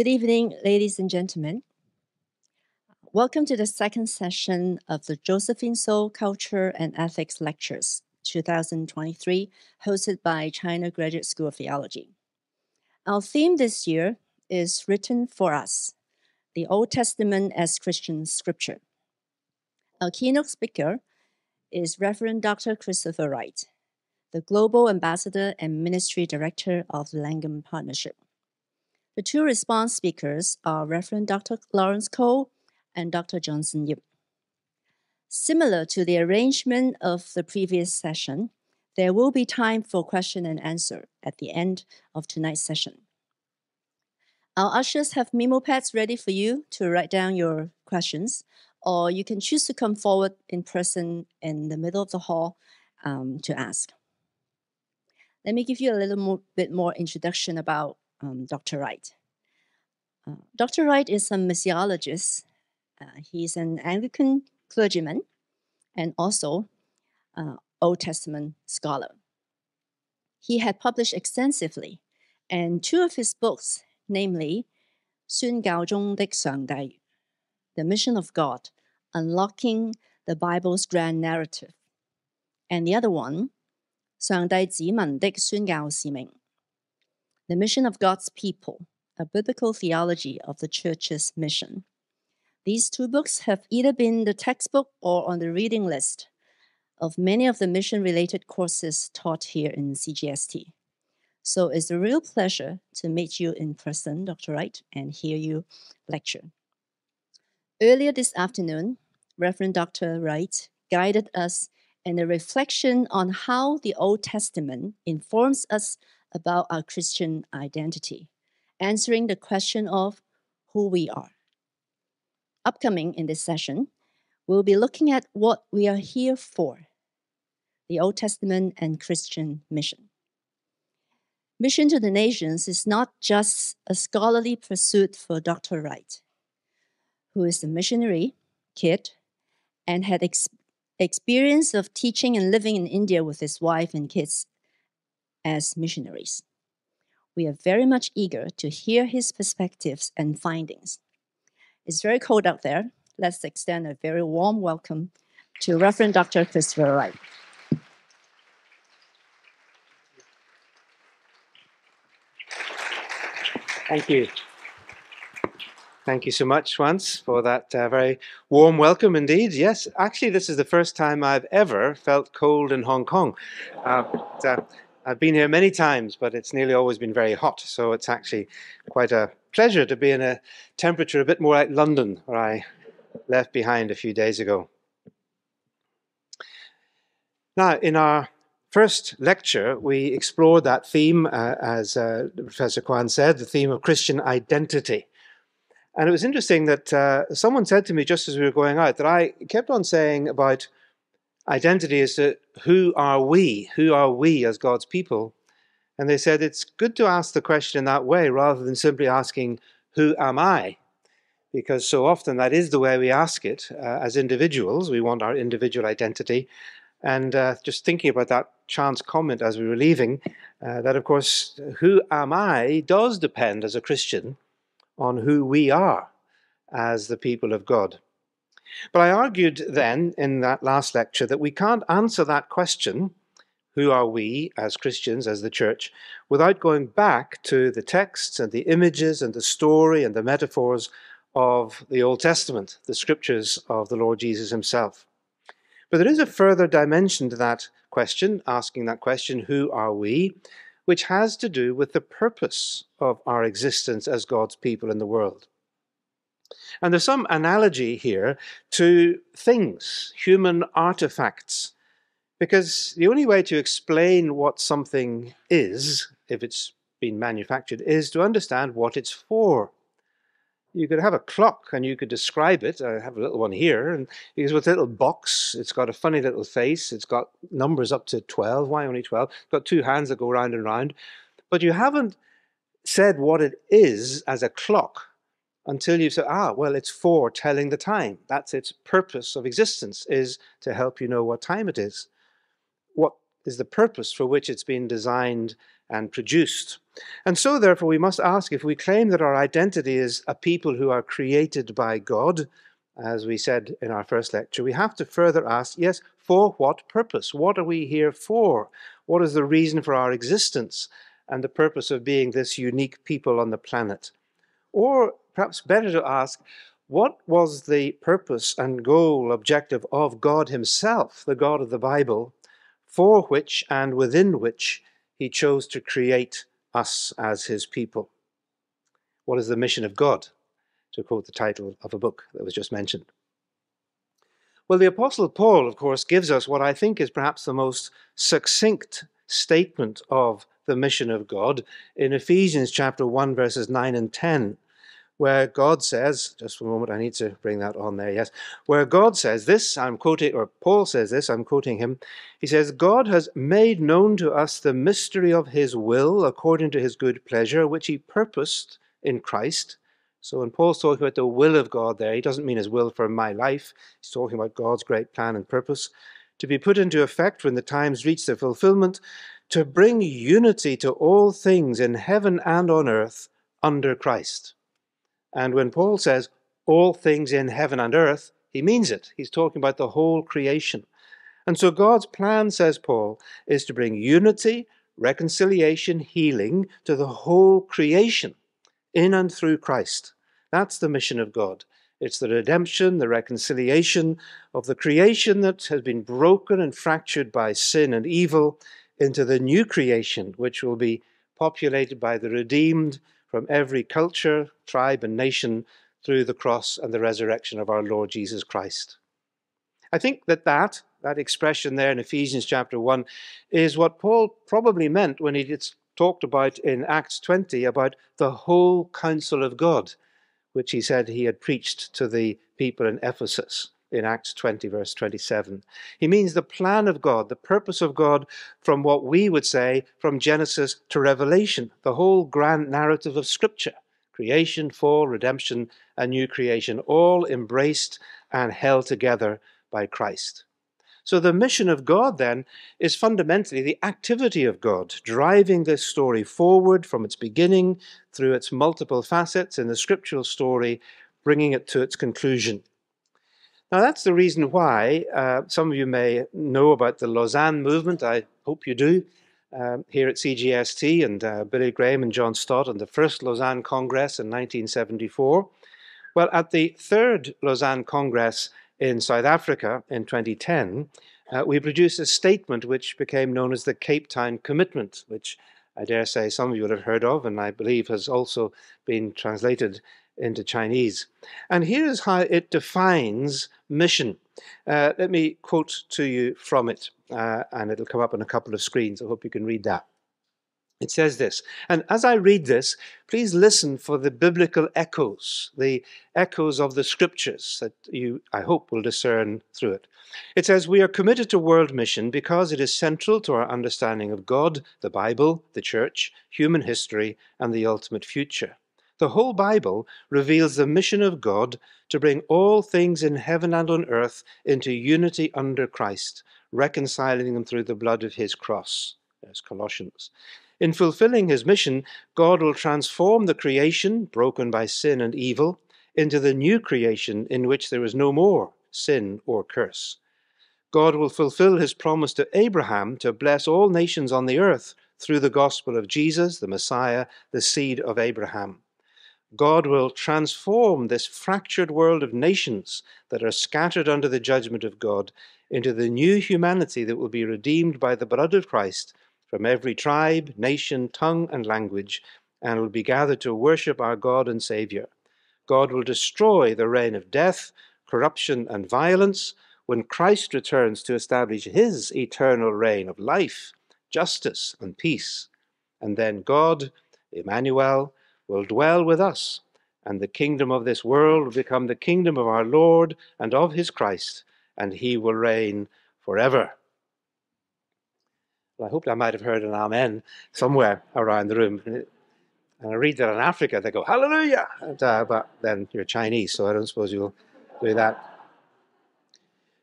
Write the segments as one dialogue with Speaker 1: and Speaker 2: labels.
Speaker 1: Good evening, ladies and gentlemen. Welcome to the second session of the Josephine So Culture and Ethics Lectures 2023, hosted by China Graduate School of Theology. Our theme this year is Written for Us The Old Testament as Christian Scripture. Our keynote speaker is Reverend Dr. Christopher Wright, the Global Ambassador and Ministry Director of the Langham Partnership. The two response speakers are Reverend Dr. Lawrence Cole and Dr. Johnson Yip. Similar to the arrangement of the previous session, there will be time for question and answer at the end of tonight's session. Our ushers have memo pads ready for you to write down your questions, or you can choose to come forward in person in the middle of the hall um, to ask. Let me give you a little more, bit more introduction about um, Dr. Wright. Uh, Dr. Wright is a missiologist. Uh, he's an Anglican clergyman and also uh, Old Testament scholar. He had published extensively, and two of his books, namely 宣教中的上帝, The Mission of God, Unlocking the Bible's Grand Narrative, and the other one, 上帝子民的宣教使命, the Mission of God's People, a biblical theology of the church's mission. These two books have either been the textbook or on the reading list of many of the mission related courses taught here in CGST. So it's a real pleasure to meet you in person, Dr. Wright, and hear you lecture. Earlier this afternoon, Reverend Dr. Wright guided us in a reflection on how the Old Testament informs us about our Christian identity, answering the question of who we are. Upcoming in this session, we'll be looking at what we are here for the Old Testament and Christian mission. Mission to the nations is not just a scholarly pursuit for Dr. Wright, who is a missionary kid and had ex- experience of teaching and living in India with his wife and kids as missionaries. We are very much eager to hear his perspectives and findings. It's very cold out there. Let's extend a very warm welcome to Reverend Dr. Christopher Wright.
Speaker 2: Thank you. Thank you so much once for that uh, very warm welcome indeed. Yes, actually, this is the first time I've ever felt cold in Hong Kong. Uh, but, uh, I've been here many times, but it's nearly always been very hot, so it's actually quite a pleasure to be in a temperature a bit more like London, where I left behind a few days ago. Now, in our first lecture, we explored that theme, uh, as uh, Professor Kwan said, the theme of Christian identity. And it was interesting that uh, someone said to me just as we were going out that I kept on saying about identity is that who are we? Who are we as God's people? And they said it's good to ask the question in that way rather than simply asking, Who am I? Because so often that is the way we ask it uh, as individuals. We want our individual identity. And uh, just thinking about that chance comment as we were leaving, uh, that of course, who am I does depend as a Christian on who we are as the people of God. But I argued then in that last lecture that we can't answer that question, who are we as Christians, as the church, without going back to the texts and the images and the story and the metaphors of the Old Testament, the scriptures of the Lord Jesus himself. But there is a further dimension to that question, asking that question, who are we, which has to do with the purpose of our existence as God's people in the world. And there's some analogy here to things, human artifacts, because the only way to explain what something is, if it's been manufactured, is to understand what it's for. You could have a clock and you could describe it. I have a little one here, and it's with a little box. It's got a funny little face. It's got numbers up to 12. Why only 12? It's got two hands that go round and round. But you haven't said what it is as a clock until you say, ah, well, it's for telling the time. That's its purpose of existence, is to help you know what time it is. What is the purpose for which it's been designed and produced. And so, therefore, we must ask if we claim that our identity is a people who are created by God, as we said in our first lecture, we have to further ask yes, for what purpose? What are we here for? What is the reason for our existence and the purpose of being this unique people on the planet? Or perhaps better to ask, what was the purpose and goal, objective of God Himself, the God of the Bible, for which and within which He chose to create us as His people? What is the mission of God? To quote the title of a book that was just mentioned. Well, the Apostle Paul, of course, gives us what I think is perhaps the most succinct statement of the mission of God in Ephesians chapter 1, verses 9 and 10 where God says, just for a moment, I need to bring that on there, yes, where God says this, I'm quoting, or Paul says this, I'm quoting him. He says, God has made known to us the mystery of his will according to his good pleasure, which he purposed in Christ. So when Paul's talking about the will of God there, he doesn't mean his will for my life. He's talking about God's great plan and purpose to be put into effect when the times reach their fulfillment, to bring unity to all things in heaven and on earth under Christ. And when Paul says all things in heaven and earth, he means it. He's talking about the whole creation. And so God's plan, says Paul, is to bring unity, reconciliation, healing to the whole creation in and through Christ. That's the mission of God. It's the redemption, the reconciliation of the creation that has been broken and fractured by sin and evil into the new creation, which will be populated by the redeemed, from every culture, tribe, and nation through the cross and the resurrection of our Lord Jesus Christ. I think that that, that expression there in Ephesians chapter 1 is what Paul probably meant when he talked about in Acts 20 about the whole counsel of God, which he said he had preached to the people in Ephesus in Acts 20, verse 27. He means the plan of God, the purpose of God from what we would say from Genesis to Revelation, the whole grand narrative of Scripture creation, fall, redemption, and new creation, all embraced and held together by Christ. So the mission of God then is fundamentally the activity of God, driving this story forward from its beginning through its multiple facets in the scriptural story, bringing it to its conclusion. Now, that's the reason why uh, some of you may know about the Lausanne movement. I hope you do. Um, here at CGST and uh, Billy Graham and John Stott and the first Lausanne Congress in 1974. Well, at the third Lausanne Congress in South Africa in 2010, uh, we produced a statement which became known as the Cape Town Commitment, which I dare say some of you would have heard of, and I believe has also been translated into Chinese. And here's how it defines mission. Uh, let me quote to you from it, uh, and it'll come up on a couple of screens. I hope you can read that. It says this, and as I read this, please listen for the biblical echoes, the echoes of the scriptures that you, I hope, will discern through it. It says, We are committed to world mission because it is central to our understanding of God, the Bible, the church, human history, and the ultimate future. The whole Bible reveals the mission of God to bring all things in heaven and on earth into unity under Christ, reconciling them through the blood of his cross. There's Colossians. In fulfilling his mission, God will transform the creation, broken by sin and evil, into the new creation in which there is no more sin or curse. God will fulfill his promise to Abraham to bless all nations on the earth through the gospel of Jesus, the Messiah, the seed of Abraham. God will transform this fractured world of nations that are scattered under the judgment of God into the new humanity that will be redeemed by the blood of Christ from every tribe, nation, tongue, and language, and will be gathered to worship our God and Saviour. God will destroy the reign of death, corruption, and violence when Christ returns to establish his eternal reign of life, justice, and peace. And then God, Emmanuel, will dwell with us, and the kingdom of this world will become the kingdom of our Lord and of his Christ, and he will reign forever. Well, I hope I might have heard an amen somewhere around the room. And I read that in Africa, they go, Hallelujah! And, uh, but then you're Chinese, so I don't suppose you'll do that.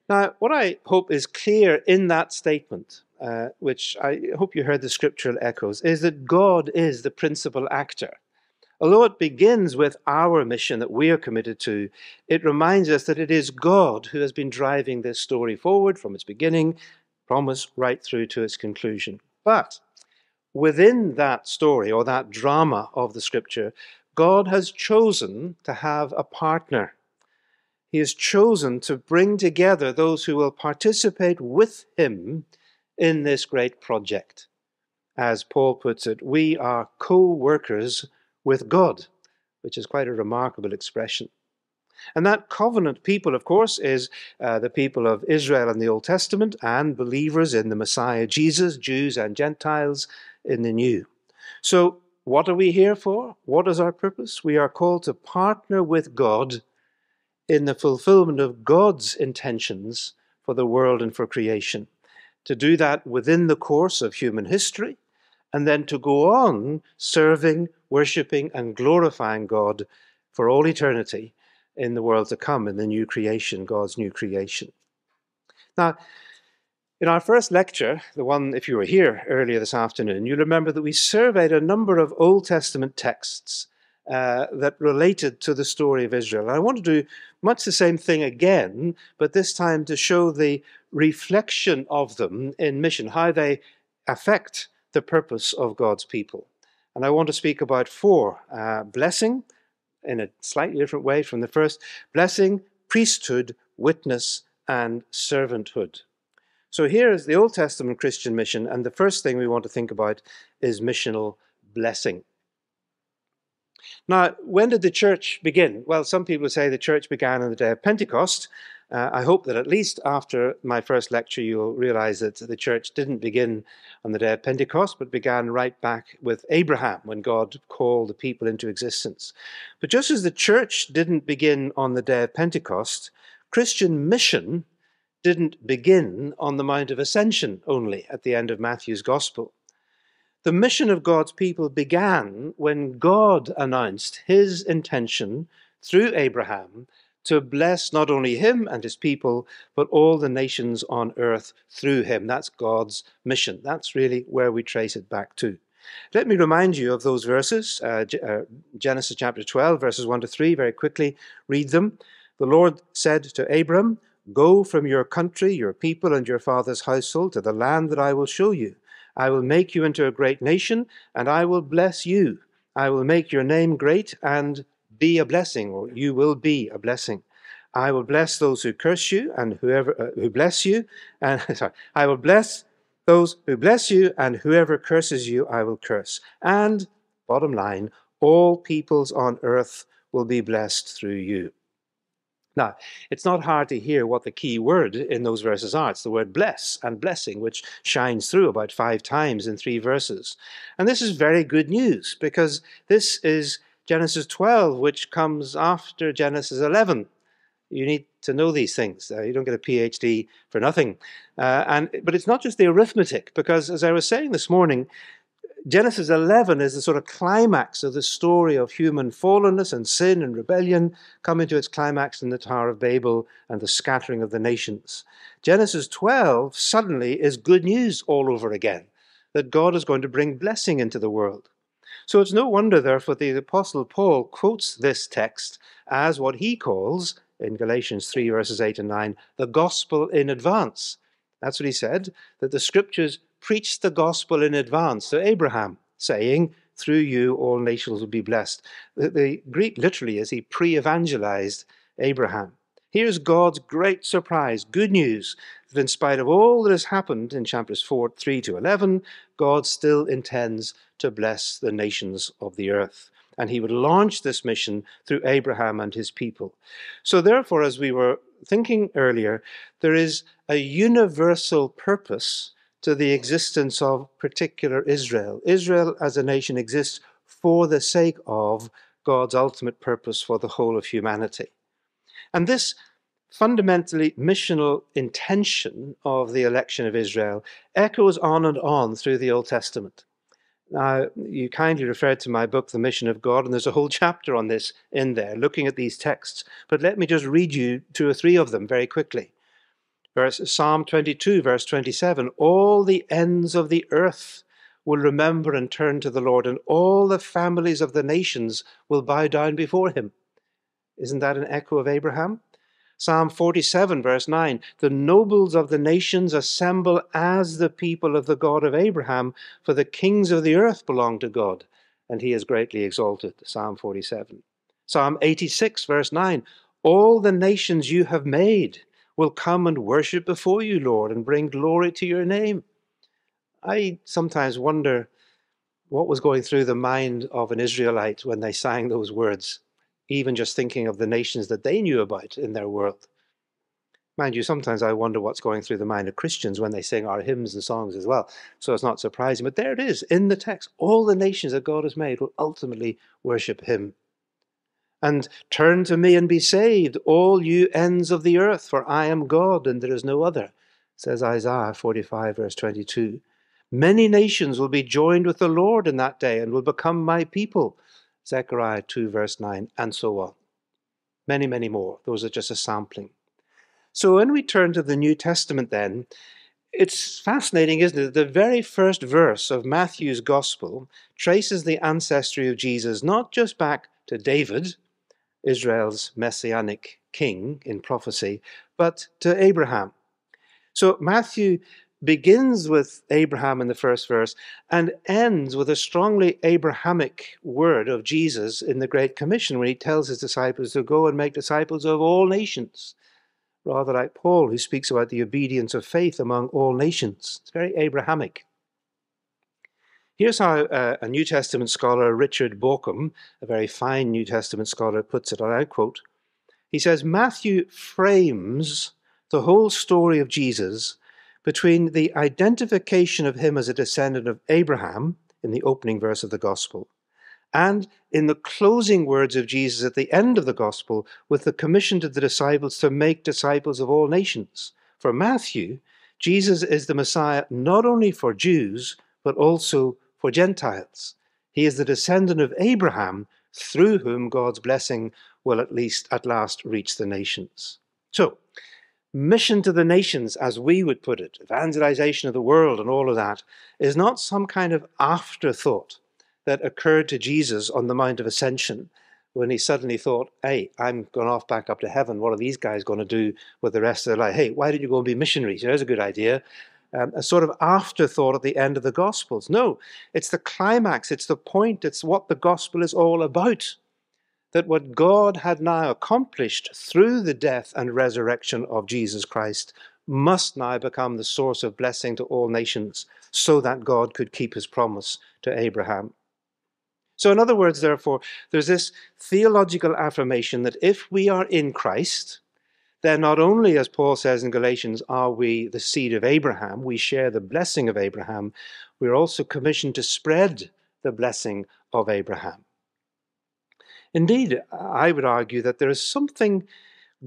Speaker 2: Now, what I hope is clear in that statement, uh, which I hope you heard the scriptural echoes, is that God is the principal actor. Although it begins with our mission that we are committed to, it reminds us that it is God who has been driving this story forward from its beginning, promise, right through to its conclusion. But within that story or that drama of the scripture, God has chosen to have a partner. He has chosen to bring together those who will participate with him in this great project. As Paul puts it, we are co workers with God, which is quite a remarkable expression. And that covenant people, of course, is uh, the people of Israel in the Old Testament and believers in the Messiah Jesus, Jews and Gentiles in the New. So, what are we here for? What is our purpose? We are called to partner with God in the fulfillment of God's intentions for the world and for creation. To do that within the course of human history, and then to go on serving, worshipping, and glorifying God for all eternity in the world to come, in the new creation, God's new creation. Now, in our first lecture, the one, if you were here earlier this afternoon, you'll remember that we surveyed a number of Old Testament texts uh, that related to the story of Israel. And I want to do much the same thing again, but this time to show the reflection of them in mission, how they affect the purpose of God's people. And I want to speak about four uh, blessing, in a slightly different way from the first blessing, priesthood, witness, and servanthood. So here is the Old Testament Christian mission, and the first thing we want to think about is missional blessing. Now, when did the church begin? Well, some people say the church began on the day of Pentecost. Uh, I hope that at least after my first lecture, you'll realize that the church didn't begin on the day of Pentecost, but began right back with Abraham when God called the people into existence. But just as the church didn't begin on the day of Pentecost, Christian mission didn't begin on the Mount of Ascension only at the end of Matthew's Gospel. The mission of God's people began when God announced his intention through Abraham to bless not only him and his people, but all the nations on earth through him. That's God's mission. That's really where we trace it back to. Let me remind you of those verses uh, uh, Genesis chapter 12, verses 1 to 3, very quickly read them. The Lord said to Abram, Go from your country, your people, and your father's household to the land that I will show you. I will make you into a great nation, and I will bless you. I will make your name great and be a blessing, or you will be a blessing. I will bless those who curse you, and whoever uh, who bless you, and sorry, I will bless those who bless you, and whoever curses you, I will curse. And bottom line, all peoples on earth will be blessed through you. Now, it's not hard to hear what the key word in those verses are. It's the word bless and blessing, which shines through about five times in three verses. And this is very good news because this is Genesis 12, which comes after Genesis 11. You need to know these things. Uh, you don't get a PhD for nothing. Uh, and, but it's not just the arithmetic, because as I was saying this morning, Genesis 11 is the sort of climax of the story of human fallenness and sin and rebellion coming to its climax in the Tower of Babel and the scattering of the nations. Genesis 12 suddenly is good news all over again that God is going to bring blessing into the world. So it's no wonder, therefore, the Apostle Paul quotes this text as what he calls, in Galatians 3, verses 8 and 9, the gospel in advance. That's what he said, that the scriptures preached the gospel in advance to Abraham, saying, Through you all nations will be blessed. The, the Greek literally is he pre evangelized Abraham. Here's God's great surprise, good news, that in spite of all that has happened in chapters 4, 3 to 11, God still intends to bless the nations of the earth. And he would launch this mission through Abraham and his people. So, therefore, as we were thinking earlier, there is a universal purpose to the existence of particular Israel. Israel as a nation exists for the sake of God's ultimate purpose for the whole of humanity. And this fundamentally missional intention of the election of Israel echoes on and on through the Old Testament. Now, you kindly referred to my book, The Mission of God, and there's a whole chapter on this in there, looking at these texts. But let me just read you two or three of them very quickly. Verse, Psalm 22, verse 27 All the ends of the earth will remember and turn to the Lord, and all the families of the nations will bow down before him. Isn't that an echo of Abraham? Psalm 47, verse 9 The nobles of the nations assemble as the people of the God of Abraham, for the kings of the earth belong to God, and he is greatly exalted. Psalm 47. Psalm 86, verse 9 All the nations you have made will come and worship before you, Lord, and bring glory to your name. I sometimes wonder what was going through the mind of an Israelite when they sang those words even just thinking of the nations that they knew about in their world. Mind you, sometimes I wonder what's going through the mind of Christians when they sing our hymns and songs as well. So it's not surprising. But there it is in the text. All the nations that God has made will ultimately worship Him. And turn to me and be saved, all you ends of the earth, for I am God and there is no other, says Isaiah 45, verse 22. Many nations will be joined with the Lord in that day and will become my people. Zechariah 2, verse 9, and so on. Many, many more. Those are just a sampling. So when we turn to the New Testament, then, it's fascinating, isn't it? The very first verse of Matthew's Gospel traces the ancestry of Jesus not just back to David, Israel's messianic king in prophecy, but to Abraham. So Matthew begins with Abraham in the first verse and ends with a strongly Abrahamic word of Jesus in the Great Commission when he tells his disciples to go and make disciples of all nations, rather like Paul, who speaks about the obedience of faith among all nations. It's very Abrahamic. Here's how uh, a New Testament scholar, Richard Bauckham, a very fine New Testament scholar, puts it, and I quote, he says, Matthew frames the whole story of Jesus between the identification of him as a descendant of Abraham in the opening verse of the Gospel and in the closing words of Jesus at the end of the Gospel with the commission to the disciples to make disciples of all nations. For Matthew, Jesus is the Messiah not only for Jews, but also for Gentiles. He is the descendant of Abraham through whom God's blessing will at least at last reach the nations. So, mission to the nations, as we would put it, evangelization of the world and all of that, is not some kind of afterthought that occurred to Jesus on the Mount of Ascension when he suddenly thought, hey, I'm going off back up to heaven. What are these guys going to do with the rest of their life? Hey, why don't you go and be missionaries? There's a good idea. Um, a sort of afterthought at the end of the Gospels. No, it's the climax, it's the point, it's what the Gospel is all about that what God had now accomplished through the death and resurrection of Jesus Christ must now become the source of blessing to all nations so that God could keep his promise to Abraham. So, in other words, therefore, there's this theological affirmation that if we are in Christ, then not only, as Paul says in Galatians, are we the seed of Abraham, we share the blessing of Abraham, we're also commissioned to spread the blessing of Abraham. Indeed, I would argue that there is something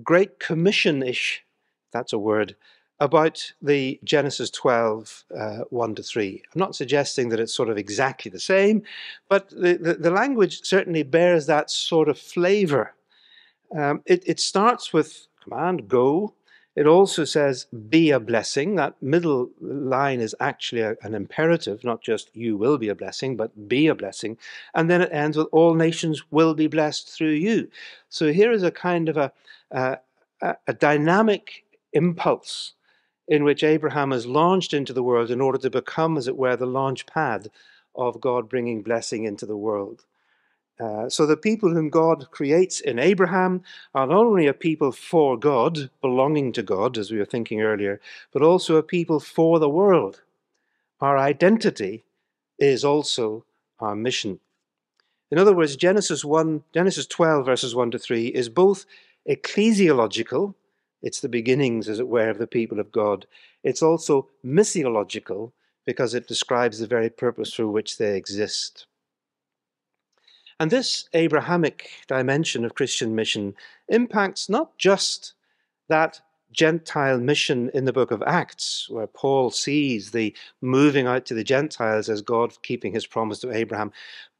Speaker 2: Great Commission ish, that's a word, about the Genesis 12, uh, 1 to 3. I'm not suggesting that it's sort of exactly the same, but the, the, the language certainly bears that sort of flavor. Um, it, it starts with command, go, it also says, be a blessing. That middle line is actually a, an imperative, not just you will be a blessing, but be a blessing. And then it ends with, all nations will be blessed through you. So here is a kind of a, a, a dynamic impulse in which Abraham is launched into the world in order to become, as it were, the launch pad of God bringing blessing into the world. Uh, so the people whom God creates in Abraham are not only a people for God, belonging to God, as we were thinking earlier, but also a people for the world. Our identity is also our mission. In other words, Genesis 1, Genesis 12, verses 1 to 3, is both ecclesiological, it's the beginnings, as it were, of the people of God. It's also missiological, because it describes the very purpose for which they exist. And this Abrahamic dimension of Christian mission impacts not just that Gentile mission in the book of Acts, where Paul sees the moving out to the Gentiles as God keeping his promise to Abraham,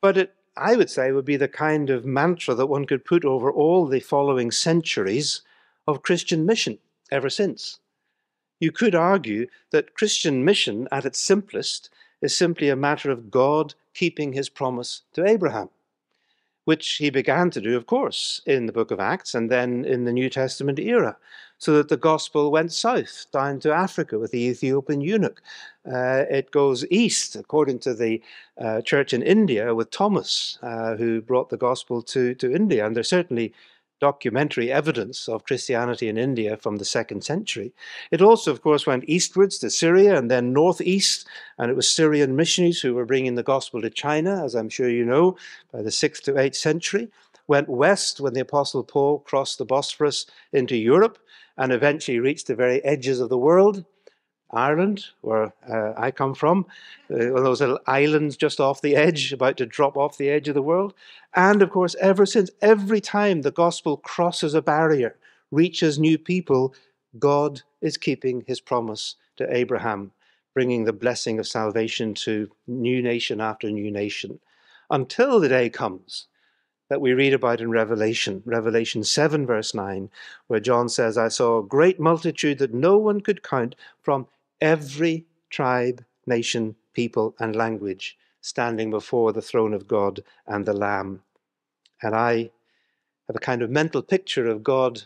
Speaker 2: but it, I would say, would be the kind of mantra that one could put over all the following centuries of Christian mission ever since. You could argue that Christian mission, at its simplest, is simply a matter of God keeping his promise to Abraham, which he began to do, of course, in the book of Acts and then in the New Testament era, so that the gospel went south down to Africa with the Ethiopian eunuch. Uh, it goes east, according to the uh, church in India, with Thomas, uh, who brought the gospel to, to India. And there's certainly documentary evidence of Christianity in India from the second century. It also, of course, went eastwards to Syria and then northeast, and it was Syrian missionaries who were bringing the gospel to China, as I'm sure you know, by the sixth to eighth century. Went west when the Apostle Paul crossed the Bosphorus into Europe and eventually reached the very edges of the world. Ireland, where uh, I come from, uh, those little islands just off the edge, about to drop off the edge of the world. And of course, ever since, every time the gospel crosses a barrier, reaches new people, God is keeping his promise to Abraham, bringing the blessing of salvation to new nation after new nation, until the day comes that we read about in Revelation, Revelation 7, verse 9, where John says, I saw a great multitude that no one could count from every tribe, nation, people, and language standing before the throne of God and the Lamb. And I have a kind of mental picture of God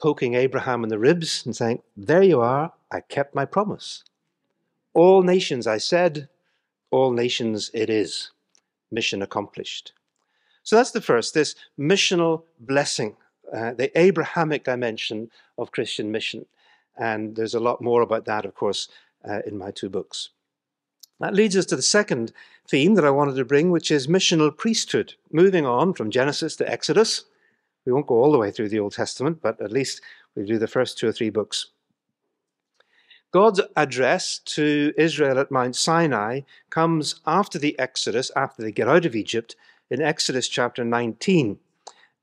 Speaker 2: poking Abraham in the ribs and saying, There you are, I kept my promise. All nations, I said, all nations it is. Mission accomplished. So that's the first, this missional blessing, uh, the Abrahamic dimension of Christian mission. And there's a lot more about that, of course, uh, in my two books. That leads us to the second theme that I wanted to bring, which is missional priesthood. Moving on from Genesis to Exodus. We won't go all the way through the Old Testament, but at least we'll do the first two or three books. God's address to Israel at Mount Sinai comes after the Exodus, after they get out of Egypt, in Exodus chapter 19.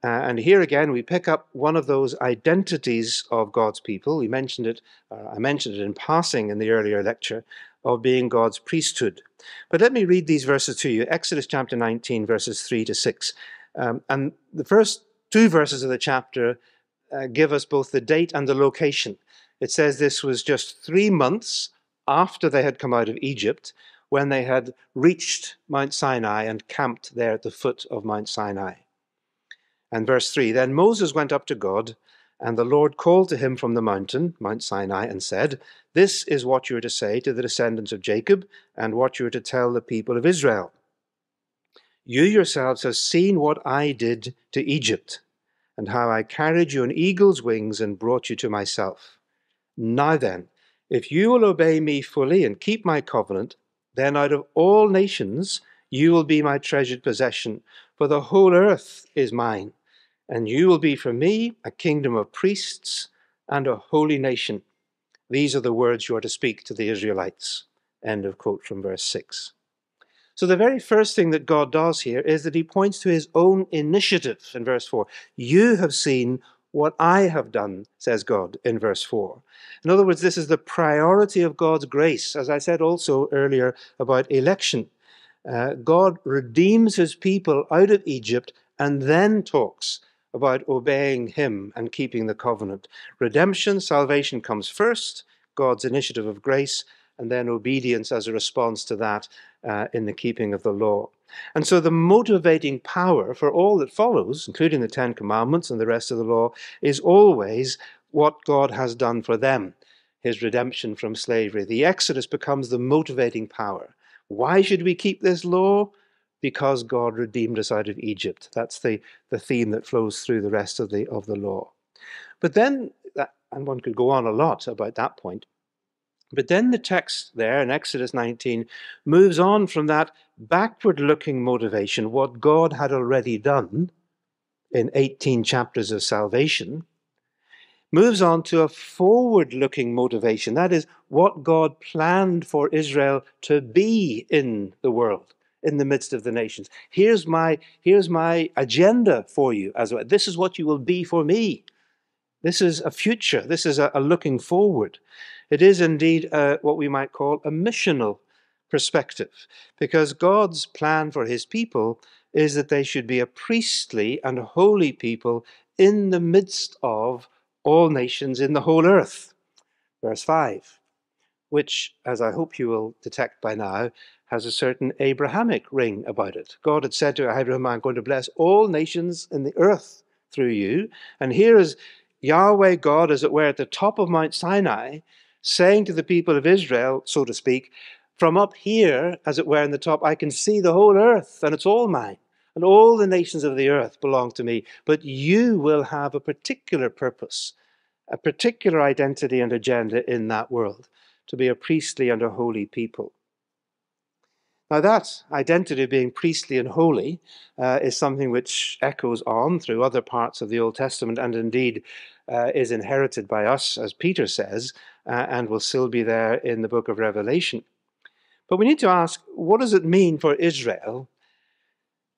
Speaker 2: Uh, and here again, we pick up one of those identities of God's people. We mentioned it, uh, I mentioned it in passing in the earlier lecture, of being God's priesthood. But let me read these verses to you Exodus chapter 19, verses 3 to 6. Um, and the first two verses of the chapter uh, give us both the date and the location. It says this was just three months after they had come out of Egypt when they had reached Mount Sinai and camped there at the foot of Mount Sinai. And verse 3 Then Moses went up to God, and the Lord called to him from the mountain, Mount Sinai, and said, This is what you are to say to the descendants of Jacob, and what you are to tell the people of Israel. You yourselves have seen what I did to Egypt, and how I carried you on eagle's wings and brought you to myself. Now then, if you will obey me fully and keep my covenant, then out of all nations you will be my treasured possession, for the whole earth is mine and you will be for me a kingdom of priests and a holy nation. These are the words you are to speak to the Israelites. End of quote from verse 6. So, the very first thing that God does here is that he points to his own initiative in verse 4. You have seen what I have done, says God in verse 4. In other words, this is the priority of God's grace, as I said also earlier about election. Uh, God redeems his people out of Egypt and then talks about obeying Him and keeping the covenant. Redemption, salvation comes first, God's initiative of grace, and then obedience as a response to that uh, in the keeping of the law. And so the motivating power for all that follows, including the Ten Commandments and the rest of the law, is always what God has done for them, his redemption from slavery. The Exodus becomes the motivating power. Why should we keep this law? Because God redeemed us out of Egypt. That's the, the theme that flows through the rest of the, of the law. But then, uh, and one could go on a lot about that point, but then the text there in Exodus 19 moves on from that backward looking motivation, what God had already done in 18 chapters of salvation, moves on to a forward looking motivation. That is what God planned for Israel to be in the world in the midst of the nations. Here's my, here's my agenda for you. As well. This is what you will be for me. This is a future. This is a, a looking forward. It is indeed a, what we might call a missional perspective, because God's plan for his people is that they should be a priestly and holy people in the midst of all nations in the whole earth. verse 5, which, as I hope you will detect by now, has a certain Abrahamic ring about it. God had said to Abraham, I'm going to bless all nations in the earth through you. And here is Yahweh God, as it were, at the top of Mount Sinai, saying to the people of Israel, so to speak, from up here, as it were, in the top, I can see the whole earth, and it's all mine. And all the nations of the earth belong to me. But you will have a particular purpose, a particular identity and agenda in that world, to be a priestly and a holy people. Now, that identity of being priestly and holy uh, is something which echoes on through other parts of the Old Testament and indeed uh, is inherited by us, as Peter says, uh, and will still be there in the book of Revelation. But we need to ask what does it mean for Israel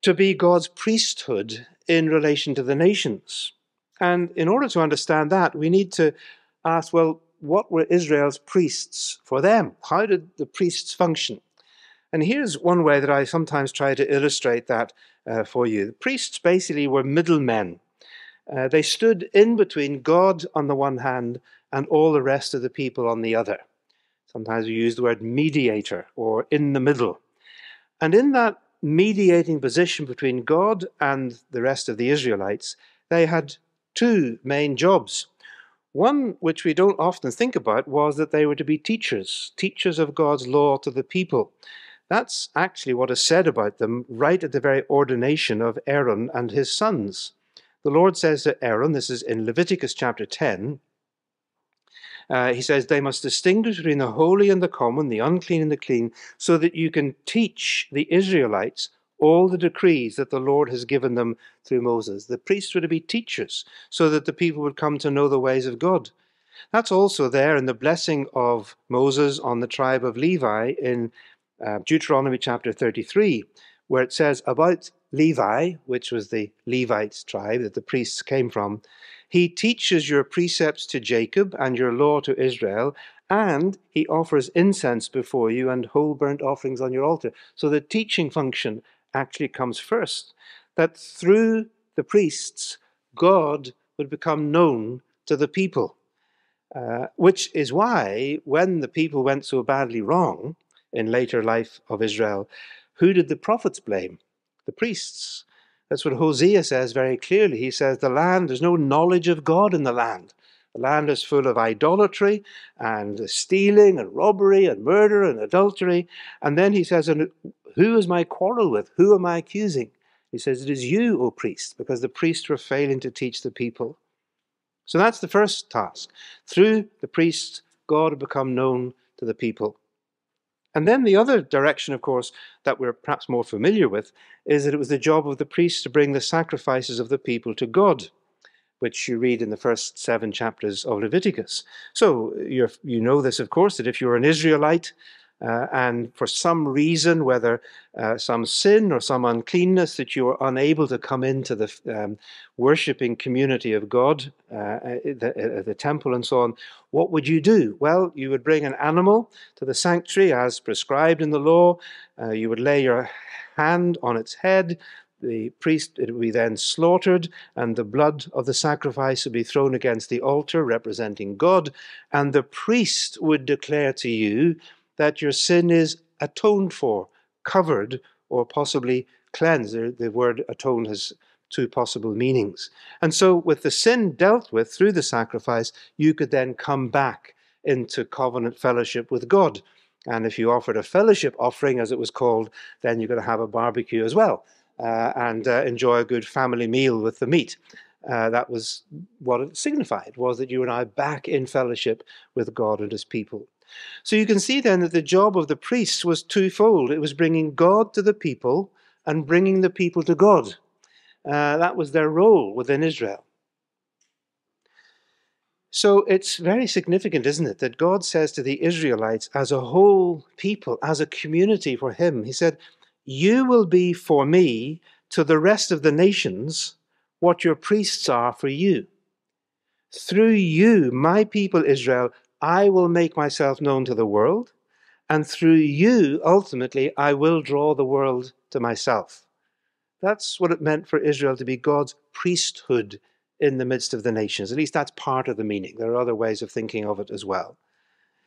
Speaker 2: to be God's priesthood in relation to the nations? And in order to understand that, we need to ask well, what were Israel's priests for them? How did the priests function? And here's one way that I sometimes try to illustrate that uh, for you. The priests basically were middlemen. Uh, they stood in between God on the one hand and all the rest of the people on the other. Sometimes we use the word mediator or in the middle. And in that mediating position between God and the rest of the Israelites, they had two main jobs. One, which we don't often think about, was that they were to be teachers, teachers of God's law to the people. That's actually what is said about them right at the very ordination of Aaron and his sons. The Lord says to Aaron, this is in Leviticus chapter 10, uh, he says, They must distinguish between the holy and the common, the unclean and the clean, so that you can teach the Israelites all the decrees that the Lord has given them through Moses. The priests were to be teachers, so that the people would come to know the ways of God. That's also there in the blessing of Moses on the tribe of Levi in uh, Deuteronomy chapter 33, where it says about Levi, which was the Levite tribe that the priests came from, he teaches your precepts to Jacob and your law to Israel, and he offers incense before you and whole burnt offerings on your altar. So the teaching function actually comes first. That through the priests, God would become known to the people. Uh, which is why, when the people went so badly wrong, in later life of Israel, who did the prophets blame? The priests. That's what Hosea says very clearly. He says, The land, there's no knowledge of God in the land. The land is full of idolatry and stealing and robbery and murder and adultery. And then he says, And who is my quarrel with? Who am I accusing? He says, It is you, O priest, because the priests were failing to teach the people. So that's the first task. Through the priests, God had become known to the people. And then the other direction, of course, that we're perhaps more familiar with is that it was the job of the priests to bring the sacrifices of the people to God, which you read in the first seven chapters of Leviticus. So you know this, of course, that if you're an Israelite, uh, and for some reason, whether uh, some sin or some uncleanness, that you are unable to come into the um, worshipping community of God, uh, the, uh, the, temple and so on, what would you do? Well, you would bring an animal to the sanctuary as prescribed in the law. Uh, you would lay your hand on its head. The priest, it would be then slaughtered, and the blood of the sacrifice would be thrown against the altar representing God. And the priest would declare to you that your sin is atoned for, covered, or possibly cleansed. The word atone has two possible meanings. And so, with the sin dealt with through the sacrifice, you could then come back into covenant fellowship with God. And if you offered a fellowship offering, as it was called, then you're going to have a barbecue as well uh, and uh, enjoy a good family meal with the meat. Uh, that was what it signified, was that you and I back in fellowship with God and his people. So you can see then that the job of the priests was twofold. It was bringing God to the people and bringing the people to God. Uh, that was their role within Israel. So it's very significant, isn't it, that God says to the Israelites as a whole people, as a community for Him, He said, You will be for me to the rest of the nations what your priests are for you. Through you, my people Israel, I will make myself known to the world, and through you, ultimately, I will draw the world to myself. That's what it meant for Israel to be God's priesthood in the midst of the nations. At least that's part of the meaning. There are other ways of thinking of it as well.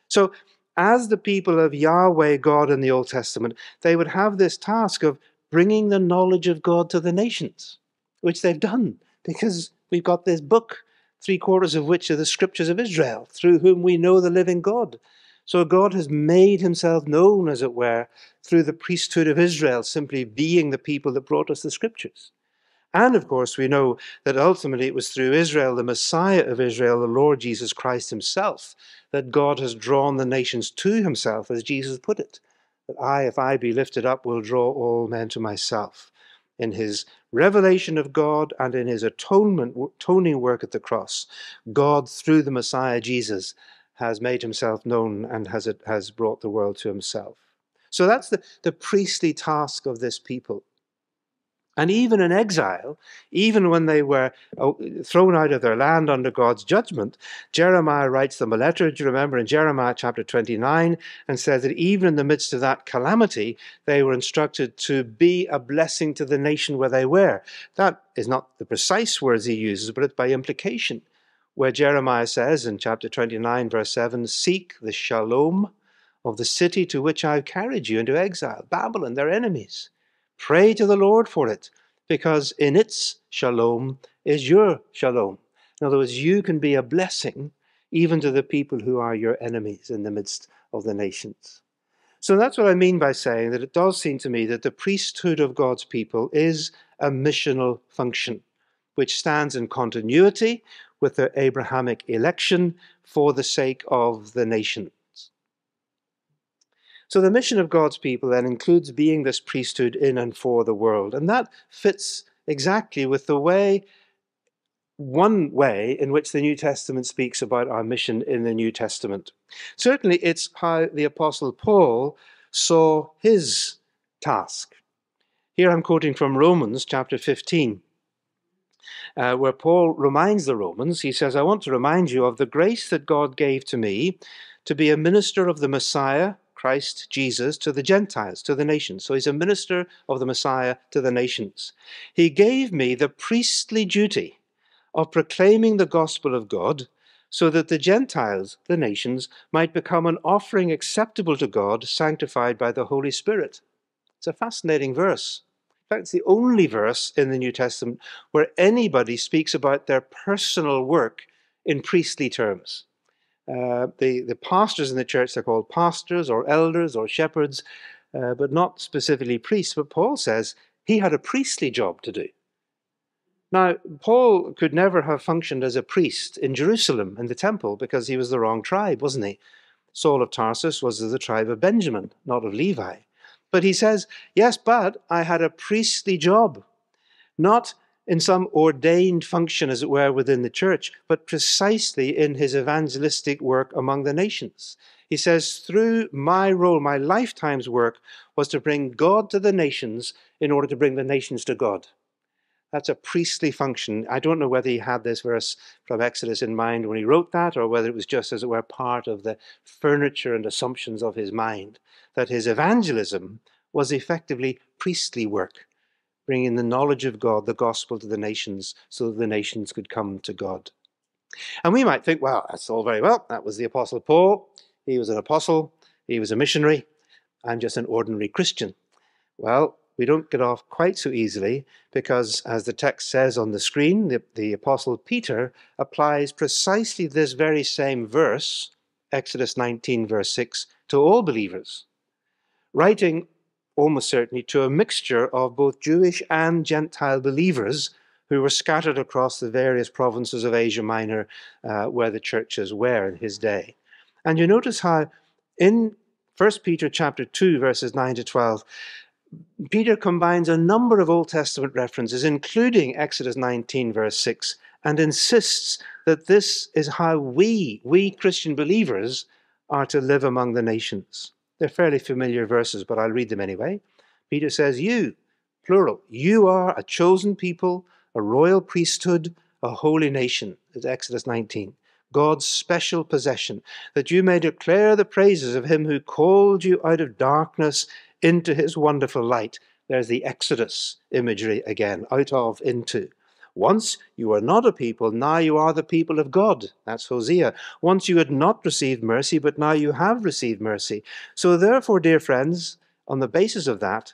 Speaker 2: So, as the people of Yahweh God in the Old Testament, they would have this task of bringing the knowledge of God to the nations, which they've done because we've got this book, three quarters of which are the scriptures of Israel, through whom we know the living God. So God has made himself known, as it were, through the priesthood of Israel, simply being the people that brought us the scriptures. And of course, we know that ultimately it was through Israel, the Messiah of Israel, the Lord Jesus Christ himself, that God has drawn the nations to himself, as Jesus put it. That I, if I be lifted up, will draw all men to myself. In his revelation of God and in his atonement, atoning work at the cross, God, through the Messiah Jesus, has made himself known and has, has brought the world to himself. So that's the, the priestly task of this people. And even in exile, even when they were oh, thrown out of their land under God's judgment, Jeremiah writes them a letter, do you remember, in Jeremiah chapter 29, and says that even in the midst of that calamity, they were instructed to be a blessing to the nation where they were. That is not the precise words he uses, but it's by implication, where Jeremiah says in chapter 29, verse 7, Seek the shalom of the city to which I've carried you into exile, Babylon, their enemies. Pray to the Lord for it, because in its shalom is your shalom. In other words, you can be a blessing even to the people who are your enemies in the midst of the nations. So that's what I mean by saying that it does seem to me that the priesthood of God's people is a missional function, which stands in continuity with the Abrahamic election for the sake of the nation. So the mission of God's people then includes being this priesthood in and for the world. And that fits exactly with the way, one way in which the New Testament speaks about our mission in the New Testament. Certainly, it's how the Apostle Paul saw his task. Here I'm quoting from Romans chapter 15. Uh, where Paul reminds the Romans, he says, I want to remind you of the grace that God gave to me to be a minister of the Messiah Christ Jesus to the Gentiles, to the nations. So he's a minister of the Messiah to the nations. He gave me the priestly duty of proclaiming the gospel of God so that the Gentiles, the nations, might become an offering acceptable to God, sanctified by the Holy Spirit. It's a fascinating verse. In fact, it's the only verse in the New Testament where anybody speaks about their personal work in priestly terms. Uh, the, the pastors in the church, they're called pastors or elders or shepherds, uh, but not specifically priests. But Paul says he had a priestly job to do. Now, Paul could never have functioned as a priest in Jerusalem in the temple because he was the wrong tribe, wasn't he? Saul of Tarsus was of the tribe of Benjamin, not of Levi. But he says, Yes, but I had a priestly job, not in some ordained function, as it were, within the church, but precisely in his evangelistic work among the nations. He says, through my role, my lifetime's work was to bring God to the nations in order to bring the nations to God. That's a priestly function. I don't know whether he had this verse from Exodus in mind when he wrote that, or whether it was just, as it were, part of the furniture and assumptions of his mind, that his evangelism was effectively priestly work bringing the knowledge of God, the gospel to the nations, so that the nations could come to God. And we might think, well, that's all very well. That was the Apostle Paul. He was an apostle, he was a missionary. I'm just an ordinary Christian. Well, we don't get off quite so easily because, as the text says on the screen, the, the Apostle Peter applies precisely this very same verse, Exodus 19, verse 6, to all believers. Writing almost certainly to a mixture of both Jewish and Gentile believers who were scattered across the various provinces of Asia Minor uh, where the churches were in his day. And you notice how in 1 Peter chapter 2 verses 9 to 12 Peter combines a number of Old Testament references including Exodus 19 verse 6 and insists that this is how we we Christian believers are to live among the nations. They're fairly familiar verses, but I'll read them anyway. Peter says, You, plural, you are a chosen people, a royal priesthood, a holy nation. It's Exodus 19. God's special possession, that you may declare the praises of him who called you out of darkness into his wonderful light. There's the Exodus imagery again, out of, into. Once you were not a people, now you are the people of God. That's Hosea. Once you had not received mercy, but now you have received mercy. So, therefore, dear friends, on the basis of that,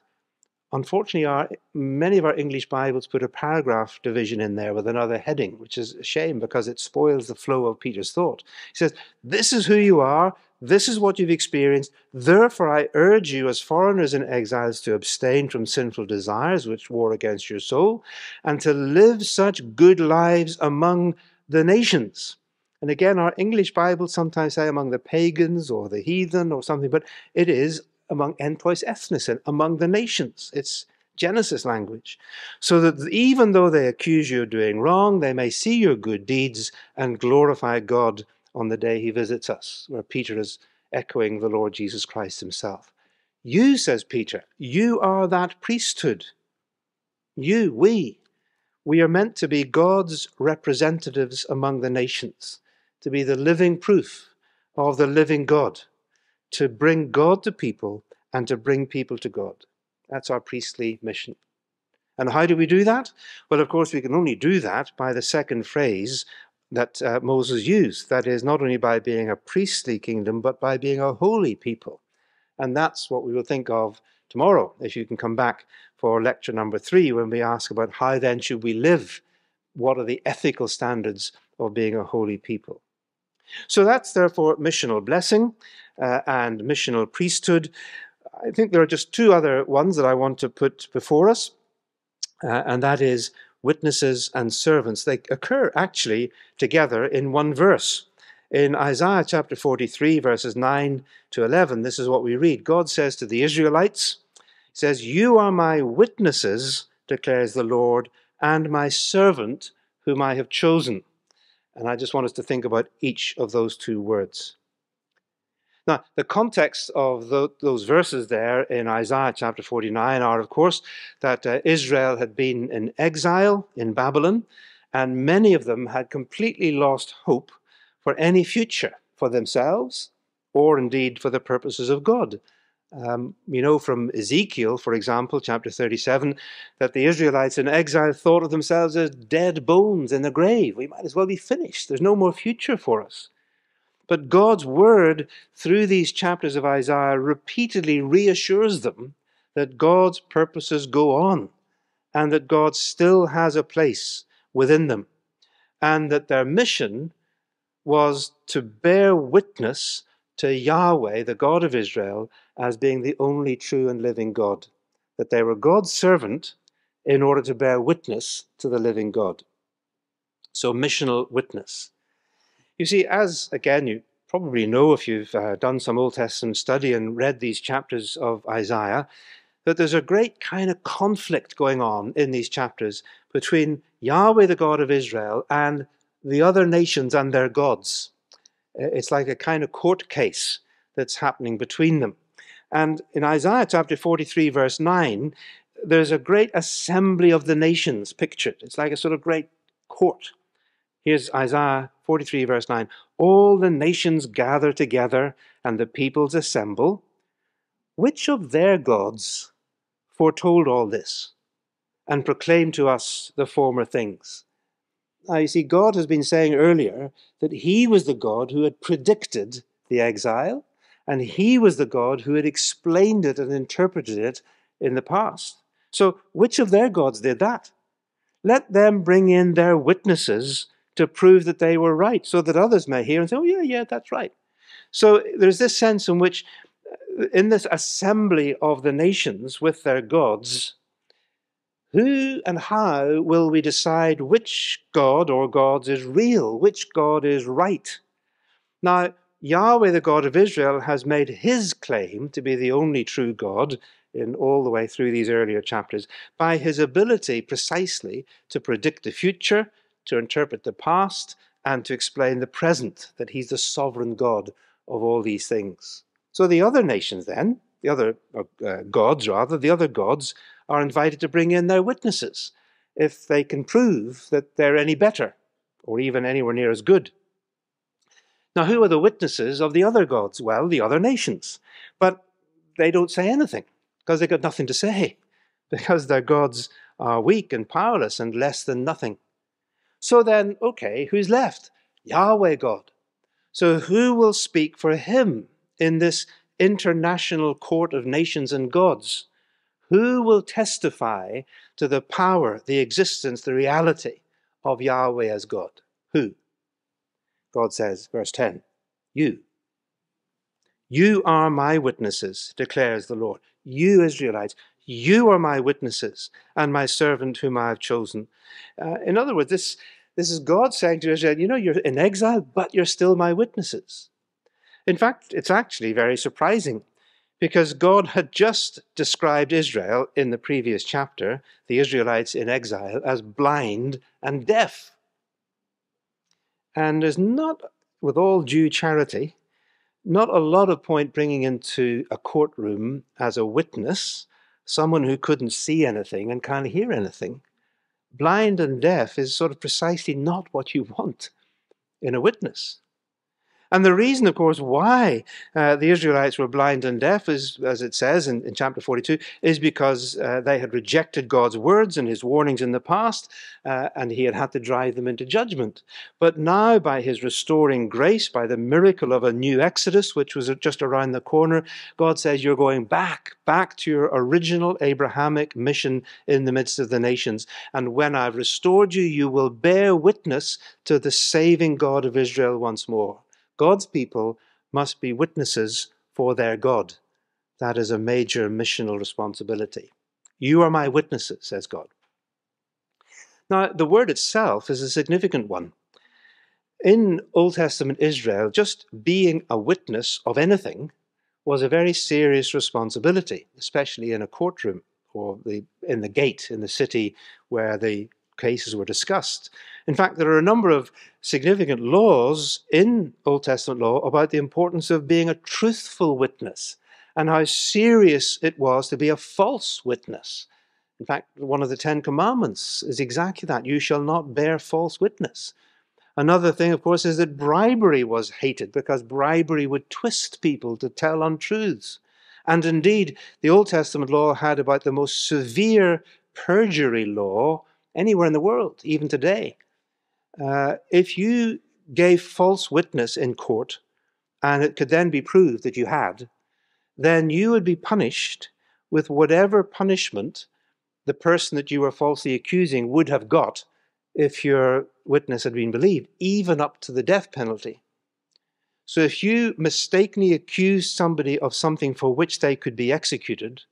Speaker 2: unfortunately, our, many of our English Bibles put a paragraph division in there with another heading, which is a shame because it spoils the flow of Peter's thought. He says, This is who you are, this is what you've experienced. Therefore, I urge you, as foreigners and exiles, to abstain from sinful desires which war against your soul, and to live such good lives among the nations. And again, our English Bibles sometimes say among the pagans or the heathen or something, but it is among entois ethnicin, among the nations. It's Genesis language. So that even though they accuse you of doing wrong, they may see your good deeds and glorify God on the day he visits us, where Peter is echoing the Lord Jesus Christ himself. You, says Peter, you are that priesthood. You, we, we are meant to be God's representatives among the nations, to be the living proof of the living God, to bring God to people and to bring people to God. That's our priestly mission. And how do we do that? Well, of course, we can only do that by the second phrase that uh, Moses used. That is, not only by being a priestly kingdom, but by being a holy people. And that's what we will think of tomorrow, if you can come back for lecture number three, when we ask about how then should we live? What are the ethical standards of being a holy people? So that's therefore missional blessing uh, and missional priesthood. I think there are just two other ones that I want to put before us, uh, and that is witnesses and servants. They occur actually together in one verse. In Isaiah chapter 43, verses 9 to 11, this is what we read. God says to the Israelites, He says, You are my witnesses, declares the Lord, and my servant whom I have chosen. And I just want us to think about each of those two words. Now, the context of the, those verses there in Isaiah chapter 49 are, of course, that uh, Israel had been in exile in Babylon, and many of them had completely lost hope for any future for themselves or indeed for the purposes of God. Um, you know from Ezekiel, for example, chapter 37, that the Israelites in exile thought of themselves as dead bones in the grave. We might as well be finished. There's no more future for us. But God's word, through these chapters of Isaiah, repeatedly reassures them that God's purposes go on and that God still has a place within them and that their mission was to bear witness to Yahweh, the God of Israel, as being the only true and living God. That they were God's servant in order to bear witness to the living God. So, missional witness. You see, as again, you probably know if you've uh, done some Old Testament study and read these chapters of Isaiah, that there's a great kind of conflict going on in these chapters between Yahweh, the God of Israel, and the other nations and their gods. It's like a kind of court case that's happening between them. And in Isaiah chapter 43, verse 9, there's a great assembly of the nations pictured. It's like a sort of great court. Here's Isaiah 43, verse 9. All the nations gather together and the peoples assemble. Which of their gods foretold all this and proclaimed to us the former things? Now, you see, God has been saying earlier that He was the God who had predicted the exile, and He was the God who had explained it and interpreted it in the past. So, which of their gods did that? Let them bring in their witnesses to prove that they were right, so that others may hear and say, oh, yeah, yeah, that's right. So there's this sense in which, uh, in this assembly of the nations with their gods, who and how will we decide which God or gods is real, which God is right? Now, Yahweh, the God of Israel, has made his claim to be the only true God in all the way through these earlier chapters by his ability precisely to predict the future to interpret the past, and to explain the present, that he's the sovereign God of all these things. So the other nations, then, the other uh, gods, rather, the other gods, are invited to bring in their witnesses if they can prove that they're any better or even anywhere near as good. Now, who are the witnesses of the other gods? Well, the other nations. But they don't say anything because they've got nothing to say, because their gods are weak and powerless and less than nothing So then, okay, who's left? Yahweh God. So who will speak for him in this international court of nations and gods? Who will testify to the power, the existence, the reality of Yahweh as God? Who? God says, verse 10, You. You are my witnesses, declares the Lord. You, Israelites, you are my witnesses and my servant whom I have chosen. Uh, in other words, this, this is God saying to Israel, You know, you're in exile, but you're still my witnesses. In fact, it's actually very surprising because God had just described Israel in the previous chapter, the Israelites in exile, as blind and deaf. And there's not, with all due charity, not a lot of point bringing into a courtroom as a witness someone who couldn't see anything and can't hear anything. Blind and deaf is sort of precisely not what you want in a witness. And the reason, of course, why uh, the Israelites were blind and deaf, is, as it says in, in chapter 42, is because uh, they had rejected God's words and his warnings in the past, uh, and he had had to drive them into judgment. But now, by his restoring grace, by the miracle of a new Exodus, which was just around the corner, God says, You're going back, back to your original Abrahamic mission in the midst of the nations. And when I've restored you, you will bear witness to the saving God of Israel once more. God's people must be witnesses for their God. That is a major missional responsibility. You are my witnesses, says God. Now, the word itself is a significant one. In Old Testament Israel, just being a witness of anything was a very serious responsibility, especially in a courtroom or the, in the gate in the city where the cases were discussed. In fact, there are a number of significant laws in Old Testament law about the importance of being a truthful witness and how serious it was to be a false witness. In fact, one of the Ten Commandments is exactly that you shall not bear false witness. Another thing, of course, is that bribery was hated because bribery would twist people to tell untruths. And indeed, the Old Testament law had about the most severe perjury law anywhere in the world, even today. Uh, if you gave false witness in court and it could then be proved that you had, then you would be punished with whatever punishment the person that you were falsely accusing would have got if your witness had been believed, even up to the death penalty. So if you mistakenly accused somebody of something for which they could be executed,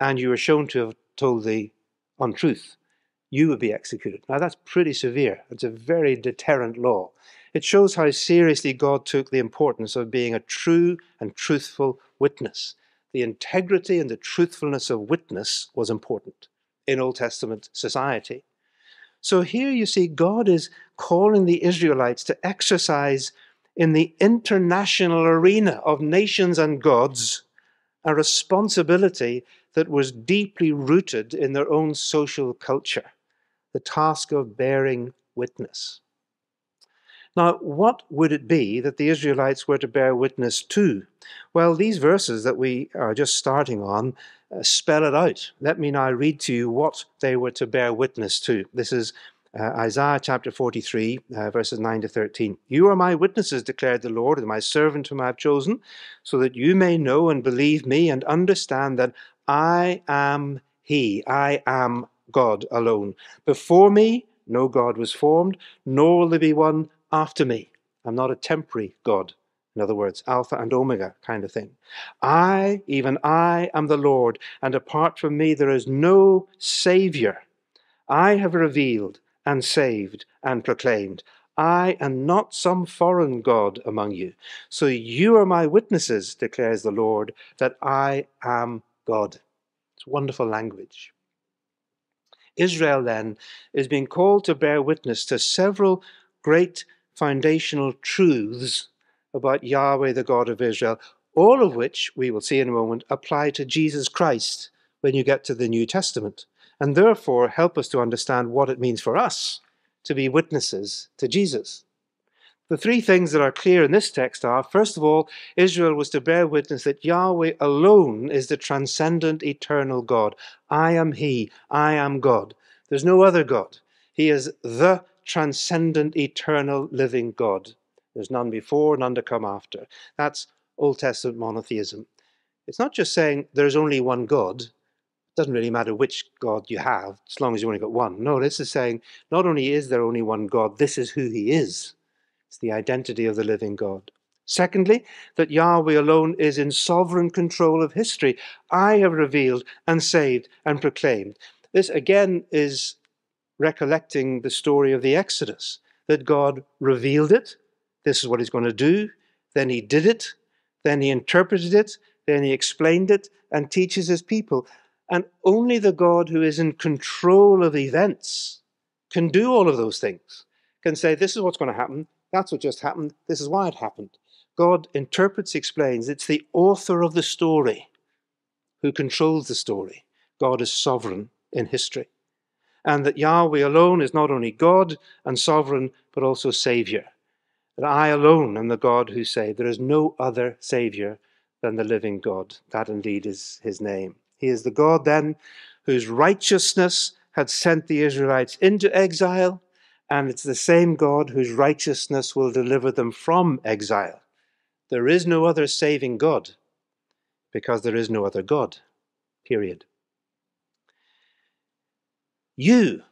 Speaker 2: and you were shown to have told the untruth, you would be executed. Now, that's pretty severe. It's a very deterrent law. It shows how seriously God took the importance of being a true and truthful witness. The integrity and the truthfulness of witness was important in Old Testament society. So here you see God is calling the Israelites to exercise in the international arena of nations and gods a responsibility that was deeply rooted in their own social culture the task of bearing witness. Now, what would it be that the Israelites were to bear witness to? Well, these verses that we are just starting on uh, spell it out. Let me now read to you what they were to bear witness to. This is uh, Isaiah chapter 43, uh, verses 9 to 13. You are my witnesses, declared the Lord, and my servant whom I have chosen, so that you may know and believe me and understand that I am He. I am God alone. Before me, no God was formed, nor will there be one after me. I'm not a temporary God. In other words, Alpha and Omega kind of thing. I, even I, am the Lord, and apart from me there is no Savior. I have revealed and saved and proclaimed. I am not some foreign God among you. So you are my witnesses, declares the Lord, that I am God. It's wonderful language. Israel then is being called to bear witness to several great foundational truths about Yahweh, the God of Israel, all of which we will see in a moment apply to Jesus Christ when you get to the New Testament, and therefore help us to understand what it means for us to be witnesses to Jesus. The three things that are clear in this text are first of all, Israel was to bear witness that Yahweh alone is the transcendent, eternal God. I am He, I am God. There's no other God. He is the transcendent, eternal, living God. There's none before, none to come after. That's Old Testament monotheism. It's not just saying there's only one God. It doesn't really matter which God you have, as long as you only got one. No, this is saying not only is there only one God, this is who he is. It's the identity of the living God. Secondly, that Yahweh alone is in sovereign control of history. I have revealed and saved and proclaimed. This again is recollecting the story of the Exodus, that God revealed it. This is what he's going to do. Then he did it. Then he interpreted it. Then he explained it and teaches his people. And only the God who is in control of events can do all of those things, can say, This is what's going to happen. That's what just happened. This is why it happened. God interprets, explains. It's the author of the story who controls the story. God is sovereign in history. And that Yahweh alone is not only God and sovereign, but also Savior. That I alone am the God who saved. There is no other Savior than the living God. That indeed is his name. He is the God then whose righteousness had sent the Israelites into exile, and it's the same God whose righteousness will deliver them from exile. There is no other saving God because there is no other God. Period. You,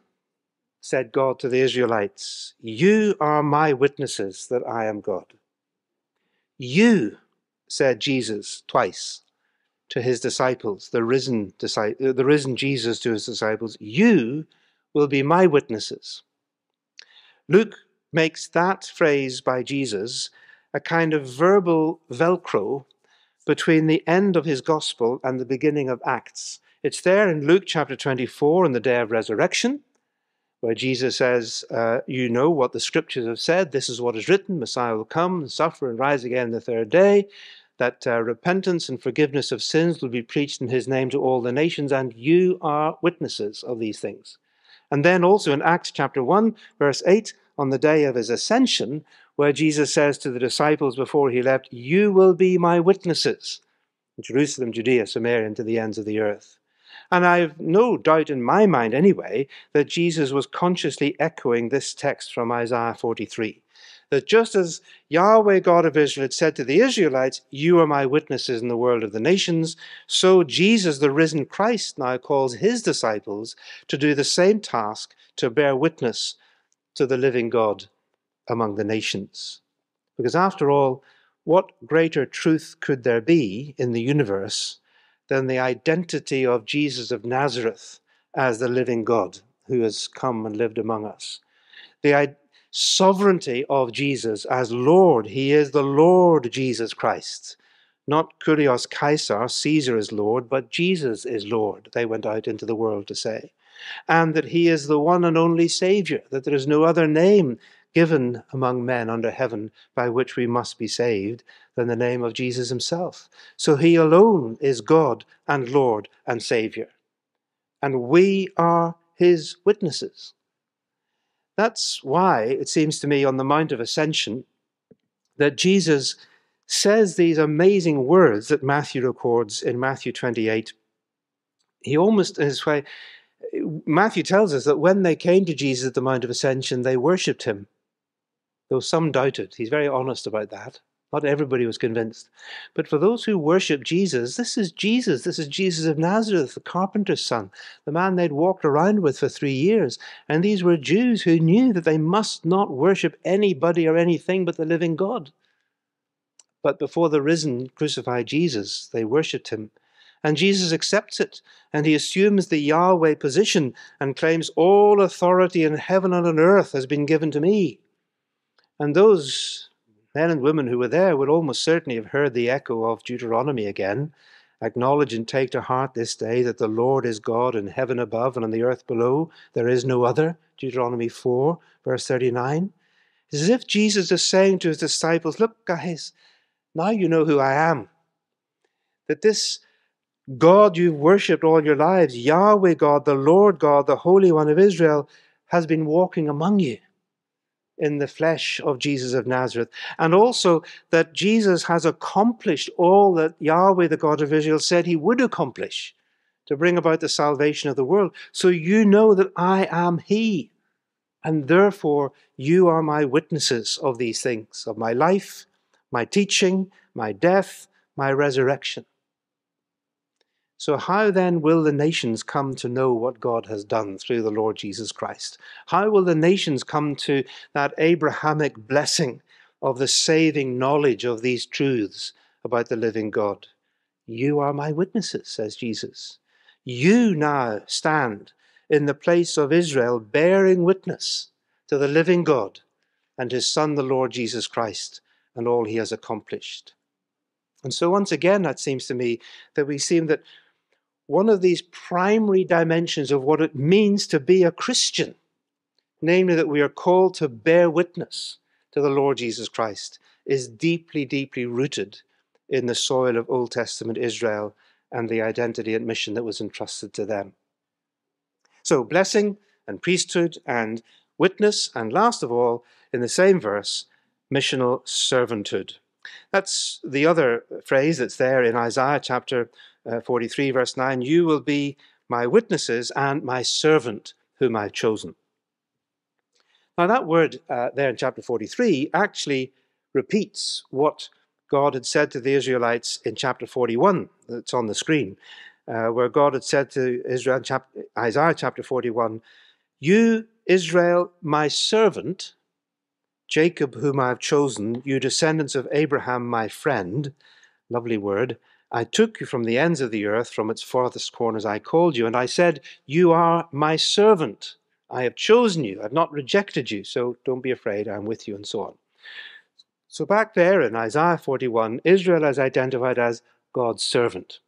Speaker 2: said God to the Israelites, you are my witnesses that I am God. You, said Jesus twice to his disciples, the risen, the risen Jesus to his disciples, you will be my witnesses. Luke makes that phrase by Jesus a kind of verbal velcro between the end of his gospel and the beginning of Acts. It's there in Luke chapter 24 on the day of resurrection, where Jesus says, uh, You know what the scriptures have said. This is what is written Messiah will come, suffer, and rise again the third day. That uh, repentance and forgiveness of sins will be preached in his name to all the nations, and you are witnesses of these things. And then also in Acts chapter 1, verse 8, on the day of his ascension, where Jesus says to the disciples before he left, You will be my witnesses in Jerusalem, Judea, Samaria, and to the ends of the earth. And I've no doubt in my mind, anyway, that Jesus was consciously echoing this text from Isaiah 43. That just as Yahweh, God of Israel, had said to the Israelites, You are my witnesses in the world of the nations, so Jesus, the risen Christ, now calls his disciples to do the same task to bear witness to the living God among the nations. Because after all, what greater truth could there be in the universe than the identity of Jesus of Nazareth as the living God who has come and lived among us? The sovereignty of Jesus as Lord. He is the Lord Jesus Christ. Not Kurios Caesar, Caesar is Lord, but Jesus is Lord, they went out into the world to say. And that he is the one and only Savior, that there is no other name given among men under heaven by which we must be saved than the name of Jesus himself. So he alone is God and Lord and Savior. And we are his witnesses. That's why it seems to me on the Mount of Ascension that Jesus says these amazing words that Matthew records in Matthew 28. He almost, in his way, Matthew tells us that when they came to Jesus at the Mount of Ascension, they worshipped him though some doubted. He's very honest about that. Not everybody was convinced. But for those who worship Jesus, this is Jesus. This is Jesus of Nazareth, the carpenter's son, the man they'd walked around with for three years. And these were Jews who knew that they must not worship anybody or anything but the living God. But before the risen, crucified Jesus, they worshipped him. And Jesus accepts it, and he assumes the Yahweh position and claims all authority in heaven and on earth has been given to me. And those men and women who were there would almost certainly have heard the echo of Deuteronomy again acknowledge and take to heart this day that the Lord is God in heaven above and on the earth below. There is no other. Deuteronomy 4, verse 39. It's as if Jesus is saying to his disciples, Look, guys, now you know who I am. That this God you've worshipped all your lives, Yahweh God, the Lord God, the Holy One of Israel, has been walking among you in the flesh of Jesus of Nazareth, and also that Jesus has accomplished all that Yahweh, the God of Israel, said he would accomplish to bring about the salvation of the world. So you know that I am He. And therefore, you are my witnesses of these things, of my life, my teaching, my death, my resurrection. So, how then will the nations come to know what God has done through the Lord Jesus Christ? How will the nations come to that Abrahamic blessing of the saving knowledge of these truths about the living God? You are my witnesses, says Jesus. You now stand in the place of Israel, bearing witness to the living God and his Son, the Lord Jesus Christ, and all he has accomplished. And so, once again, that seems to me that we seem that one of these primary dimensions of what it means to be a Christian, namely that we are called to bear witness to the Lord Jesus Christ, is deeply, deeply rooted in the soil of Old Testament Israel and the identity and mission that was entrusted to them. So, blessing and priesthood and witness, and last of all, in the same verse, missional servanthood. That's the other phrase that's there in Isaiah chapter uh, 43, verse 9, you will be my witnesses and my servant whom I've chosen. Now, that word uh, there in chapter 43 actually repeats what God had said to the Israelites in chapter 41, that's on the screen, uh, where God had said to Israel, chap- Isaiah chapter 41, You, Israel, my servant, Jacob, whom I have chosen, you descendants of Abraham, my friend, lovely word, I took you from the ends of the earth, from its farthest corners I called you, and I said, You are my servant. I have chosen you. I've not rejected you, so don't be afraid. I'm with you, and so on. So, back there in Isaiah 41, Israel is identified as God's servant.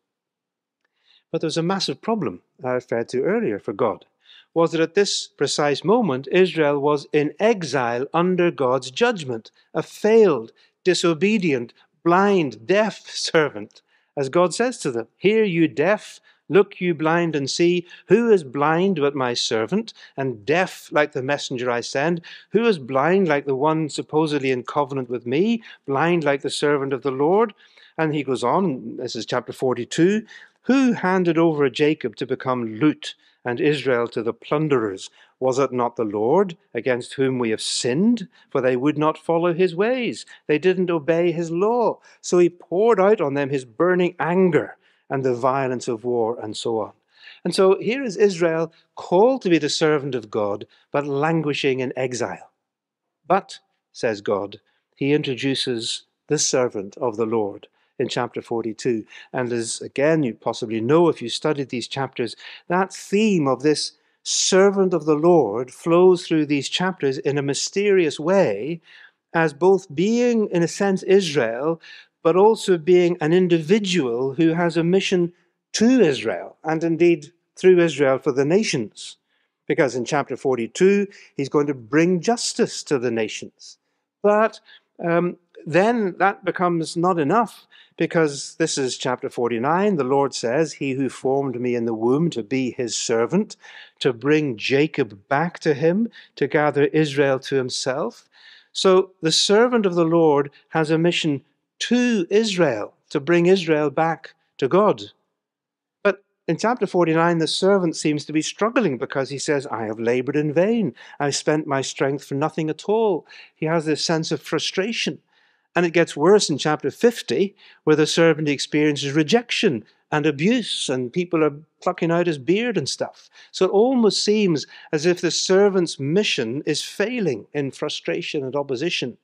Speaker 2: But there's a massive problem I referred to earlier for God, was that at this precise moment, Israel was in exile under God's judgment, a failed, disobedient, blind, deaf servant as God says to them, Hear you deaf, look you blind and see. Who is blind but my servant, and deaf like the messenger I send? Who is blind like the one supposedly in covenant with me, blind like the servant of the Lord? And he goes on, this is chapter 42. Who handed over Jacob to become loot and Israel to the plunderers? Was it not the Lord against whom we have sinned? For they would not follow his ways. They didn't obey his law. So he poured out on them his burning anger and the violence of war and so on. And so here is Israel called to be the servant of God, but languishing in exile. But, says God, he introduces the servant of the Lord in chapter 42. And as again you possibly know if you studied these chapters, that theme of this servant of the Lord flows through these chapters in a mysterious way as both being, in a sense, Israel, but also being an individual who has a mission to Israel and indeed through Israel for the nations. Because in chapter 42, he's going to bring justice to the nations. But um, then that becomes not enough because this is chapter 49. The Lord says, He who formed me in the womb to be his servant, to bring Jacob back to him, to gather Israel to himself. So the servant of the Lord has a mission to Israel, to bring Israel back to God. But in chapter 49, the servant seems to be struggling because he says, I have labored in vain. I've spent my strength for nothing at all. He has this sense of frustration. And it gets worse in chapter 50, where the servant experiences rejection and abuse, and people are plucking out his beard and stuff. So it almost seems as if the servant's mission is failing in frustration and opposition.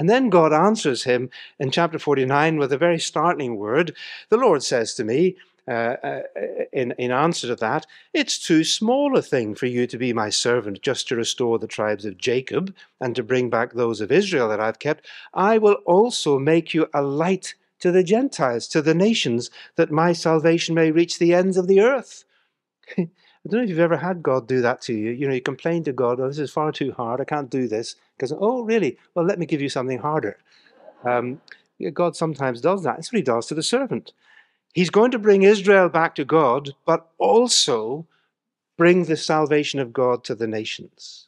Speaker 2: And then God answers him in chapter 49 with a very startling word. The Lord says to me, uh, uh, in, in answer to that, it's too small a thing for you to be my servant just to restore the tribes of Jacob and to bring back those of Israel that I've kept. I will also make you a light to the Gentiles, to the nations, that my salvation may reach the ends of the earth. I don't know if you've ever had God do that to you. You know, you complain to God, oh, this is far too hard, I can't do this. Because, oh, really? Well, let me give you something harder. Um, God sometimes does that. That's what he does to the servant. He's going to bring Israel back to God, but also bring the salvation of God to the nations.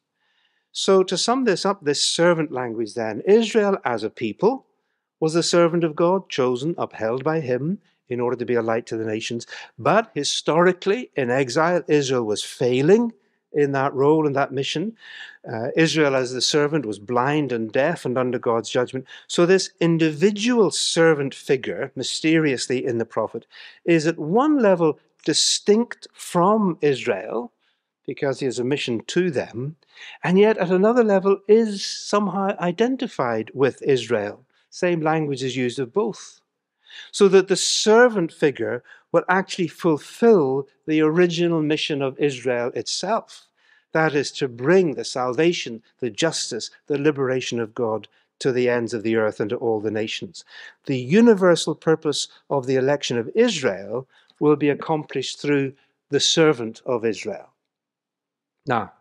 Speaker 2: So, to sum this up, this servant language then, Israel as a people was the servant of God, chosen, upheld by him in order to be a light to the nations. But historically, in exile, Israel was failing in that role and that mission. Uh, Israel, as the servant, was blind and deaf and under God's judgment. So, this individual servant figure, mysteriously in the prophet, is at one level distinct from Israel because he has a mission to them, and yet at another level is somehow identified with Israel. Same language is used of both. So that the servant figure will actually fulfill the original mission of Israel itself. That is to bring the salvation, the justice, the liberation of God to the ends of the earth and to all the nations. The universal purpose of the election of Israel will be accomplished through the servant of Israel. Now,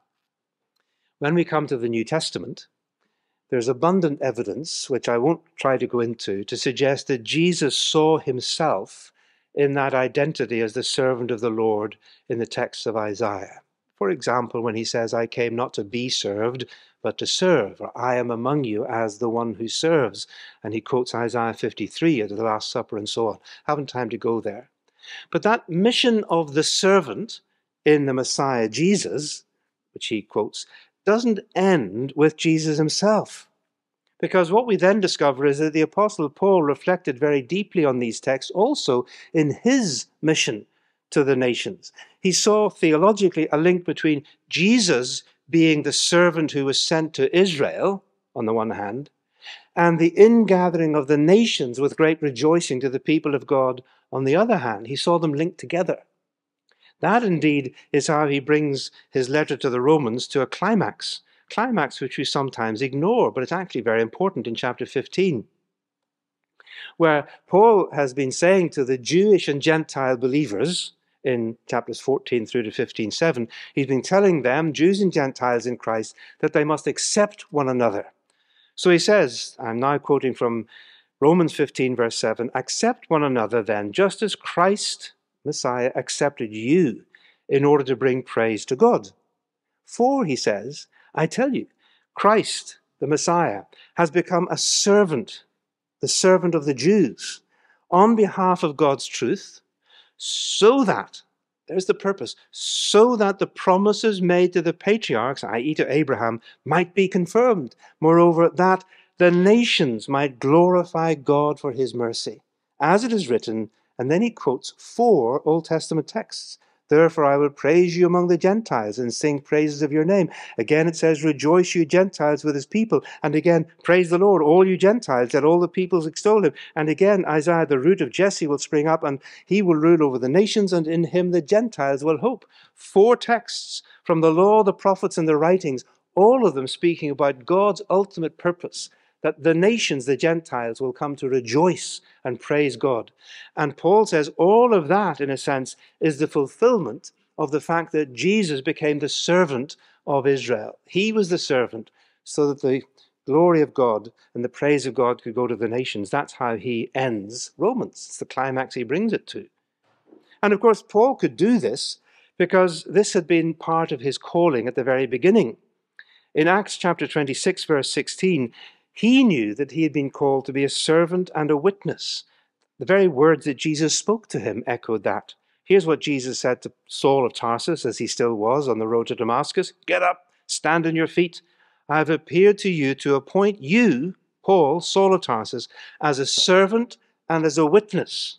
Speaker 2: when we come to the New Testament, there's abundant evidence, which I won't try to go into, to suggest that Jesus saw himself in that identity as the servant of the Lord in the text of Isaiah. For example, when he says, I came not to be served, but to serve, or I am among you as the one who serves. And he quotes Isaiah 53 at the Last Supper and so on. Haven't time to go there. But that mission of the servant in the Messiah Jesus, which he quotes, doesn't end with Jesus himself. Because what we then discover is that the Apostle Paul reflected very deeply on these texts also in his mission to the nations. He saw theologically a link between Jesus being the servant who was sent to Israel, on the one hand, and the ingathering of the nations with great rejoicing to the people of God, on the other hand. He saw them linked together. That indeed is how he brings his letter to the Romans to a climax, climax which we sometimes ignore, but it's actually very important in chapter 15, where Paul has been saying to the Jewish and Gentile believers in chapters 14 through to 15, 7, he's been telling them, Jews and Gentiles in Christ, that they must accept one another. So he says, I'm now quoting from Romans 15, verse 7 Accept one another then, just as Christ Messiah accepted you in order to bring praise to God. For, he says, I tell you, Christ, the Messiah, has become a servant, the servant of the Jews, on behalf of God's truth, so that, there's the purpose, so that the promises made to the patriarchs, i.e., to Abraham, might be confirmed. Moreover, that the nations might glorify God for his mercy. As it is written, and then he quotes four Old Testament texts. Therefore, I will praise you among the Gentiles and sing praises of your name. Again, it says, Rejoice, you Gentiles, with his people. And again, Praise the Lord, all you Gentiles, that all the peoples extol him. And again, Isaiah, the root of Jesse will spring up, and he will rule over the nations, and in him the Gentiles will hope. Four texts from the law, the prophets, and the writings, all of them speaking about God's ultimate purpose that the nations, the Gentiles, will come to rejoice and praise God. And Paul says all of that, in a sense, is the fulfillment of the fact that Jesus became the servant of Israel. He was the servant so that the glory of God and the praise of God could go to the nations. That's how he ends Romans. It's the climax he brings it to. And of course, Paul could do this because this had been part of his calling at the very beginning. In Acts chapter 26, verse 16, he knew that he had been called to be a servant and a witness. The very words that Jesus spoke to him echoed that. Here's what Jesus said to Saul of Tarsus as he still was on the road to Damascus Get up, stand on your feet. I have appeared to you to appoint you, Paul, Saul of Tarsus, as a servant and as a witness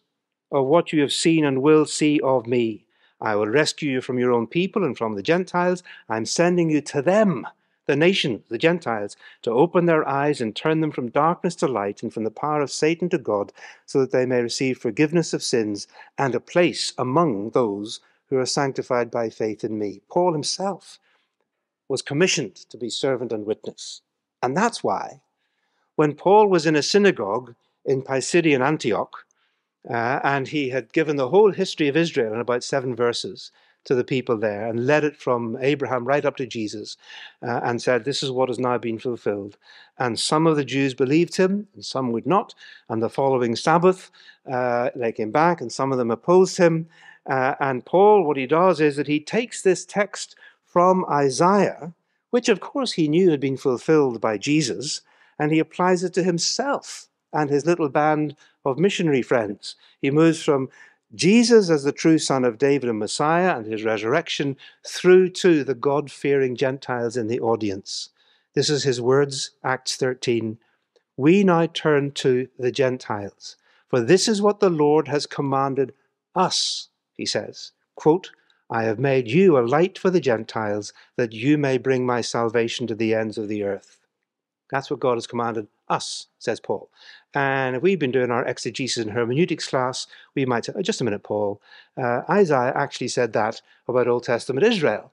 Speaker 2: of what you have seen and will see of me. I will rescue you from your own people and from the Gentiles. I'm sending you to them the nations, the Gentiles, to open their eyes and turn them from darkness to light and from the power of Satan to God, so that they may receive forgiveness of sins and a place among those who are sanctified by faith in me. Paul himself was commissioned to be servant and witness. And that's why, when Paul was in a synagogue in Pisidian Antioch, uh, and he had given the whole history of Israel in about seven verses, to the people there and led it from Abraham right up to Jesus uh, and said, This is what has now been fulfilled. And some of the Jews believed him, and some would not. And the following Sabbath, uh, they came back, and some of them opposed him. Uh, and Paul, what he does is that he takes this text from Isaiah, which of course he knew had been fulfilled by Jesus, and he applies it to himself and his little band of missionary friends. He moves from Jesus as the true Son of David and Messiah and his resurrection through to the God fearing Gentiles in the audience. This is his words, Acts 13. We now turn to the Gentiles, for this is what the Lord has commanded us, he says. Quote, I have made you a light for the Gentiles, that you may bring my salvation to the ends of the earth. That's what God has commanded us, says Paul. And if we've been doing our exegesis and hermeneutics class, we might say, oh, just a minute, Paul. Uh, Isaiah actually said that about Old Testament Israel.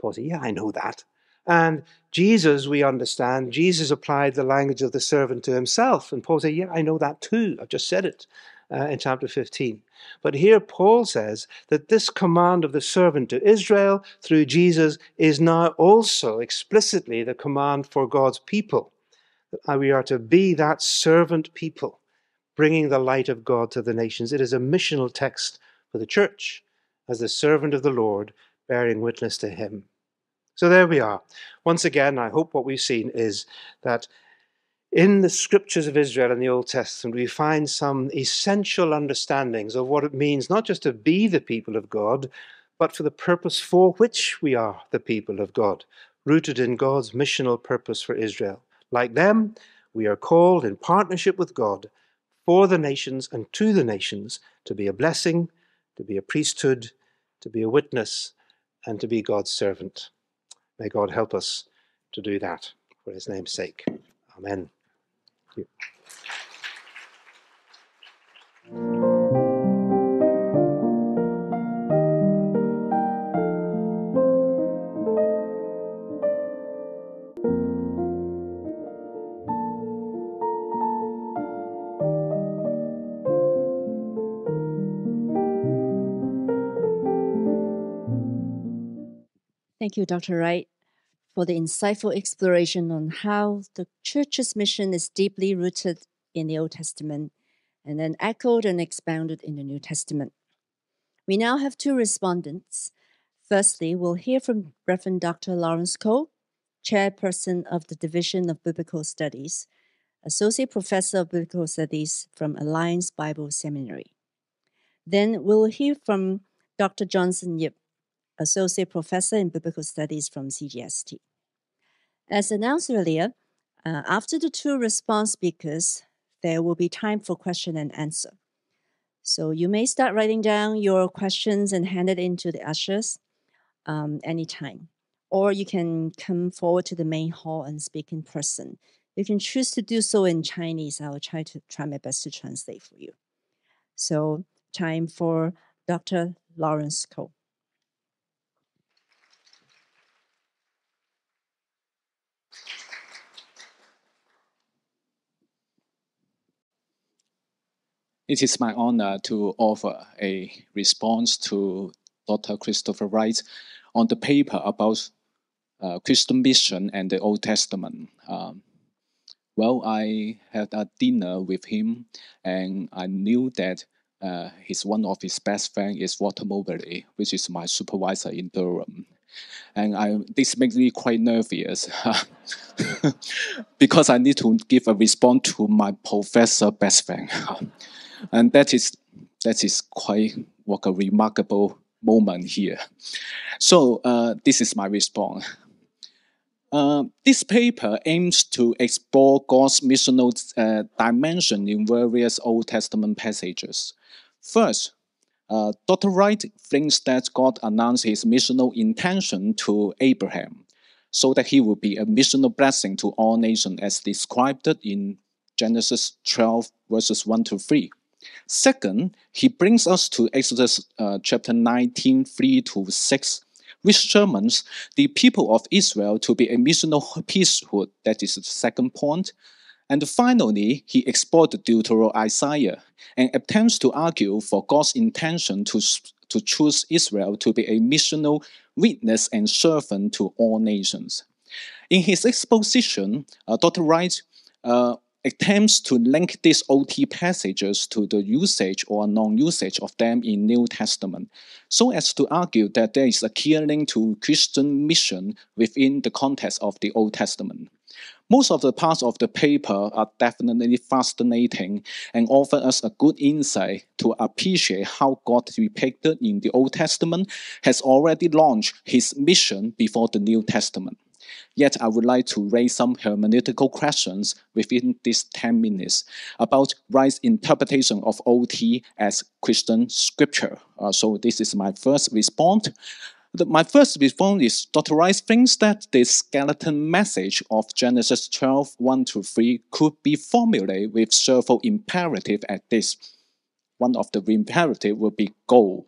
Speaker 2: Paul said, yeah, I know that. And Jesus, we understand, Jesus applied the language of the servant to himself. And Paul said, yeah, I know that too. I've just said it uh, in chapter 15. But here Paul says that this command of the servant to Israel through Jesus is now also explicitly the command for God's people. We are to be that servant people, bringing the light of God to the nations. It is a missional text for the church as the servant of the Lord, bearing witness to him. So there we are. Once again, I hope what we've seen is that in the scriptures of Israel in the Old Testament, we find some essential understandings of what it means not just to be the people of God, but for the purpose for which we are the people of God, rooted in God's missional purpose for Israel. Like them, we are called in partnership with God for the nations and to the nations to be a blessing, to be a priesthood, to be a witness, and to be God's servant. May God help us to do that for his name's sake. Amen Thank you.
Speaker 1: Thank you, Dr. Wright for the insightful exploration on how the church's mission is deeply rooted in the Old Testament and then echoed and expounded in the New Testament. We now have two respondents. Firstly, we'll hear from Reverend Dr. Lawrence Ko, Chairperson of the Division of Biblical Studies, Associate Professor of Biblical Studies from Alliance Bible Seminary. Then we'll hear from Dr. Johnson Yip, Associate Professor in Biblical Studies from CGST. As announced earlier, uh, after the two response speakers, there will be time for question and answer. So you may start writing down your questions and hand it in to the ushers um, anytime. Or you can come forward to the main hall and speak in person. You can choose to do so in Chinese. I will try to try my best to translate for you. So time for Dr. Lawrence Ko.
Speaker 3: It is my honor to offer a response to Dr. Christopher Wright on the paper about uh, Christian mission and the Old Testament. Um, well, I had a dinner with him, and I knew that uh, his one of his best friends is Walter Moberly, which is my supervisor in Durham. And I, this makes me quite nervous because I need to give a response to my professor best friend. and that is that is quite what a remarkable moment here. So uh, this is my response. Uh, this paper aims to explore God's missional uh, dimension in various Old Testament passages. First, uh, Dr. Wright thinks that God announced his missional intention to Abraham so that he would be a missional blessing to all nations as described in Genesis 12, verses 1 to 3. Second, he brings us to Exodus uh, chapter 19, 3 to 6, which determines the people of Israel to be a missional priesthood. That is the second point. And finally, he explored Deutero Isaiah and attempts to argue for God's intention to, to choose Israel to be a missional witness and servant to all nations. In his exposition, uh, Dr. Wright uh, attempts to link these OT passages to the usage or non-usage of them in New Testament, so as to argue that there is a clear link to Christian mission within the context of the Old Testament. Most of the parts of the paper are definitely fascinating and offer us a good insight to appreciate how God depicted in the Old Testament has already launched his mission before the New Testament. Yet I would like to raise some hermeneutical questions within these 10 minutes about Wright's interpretation of OT as Christian scripture. Uh, so this is my first response. The, my first response is Dr. Wright thinks that the skeleton message of Genesis 12, 1 to 3 could be formulated with several imperative at this. One of the imperative will be go.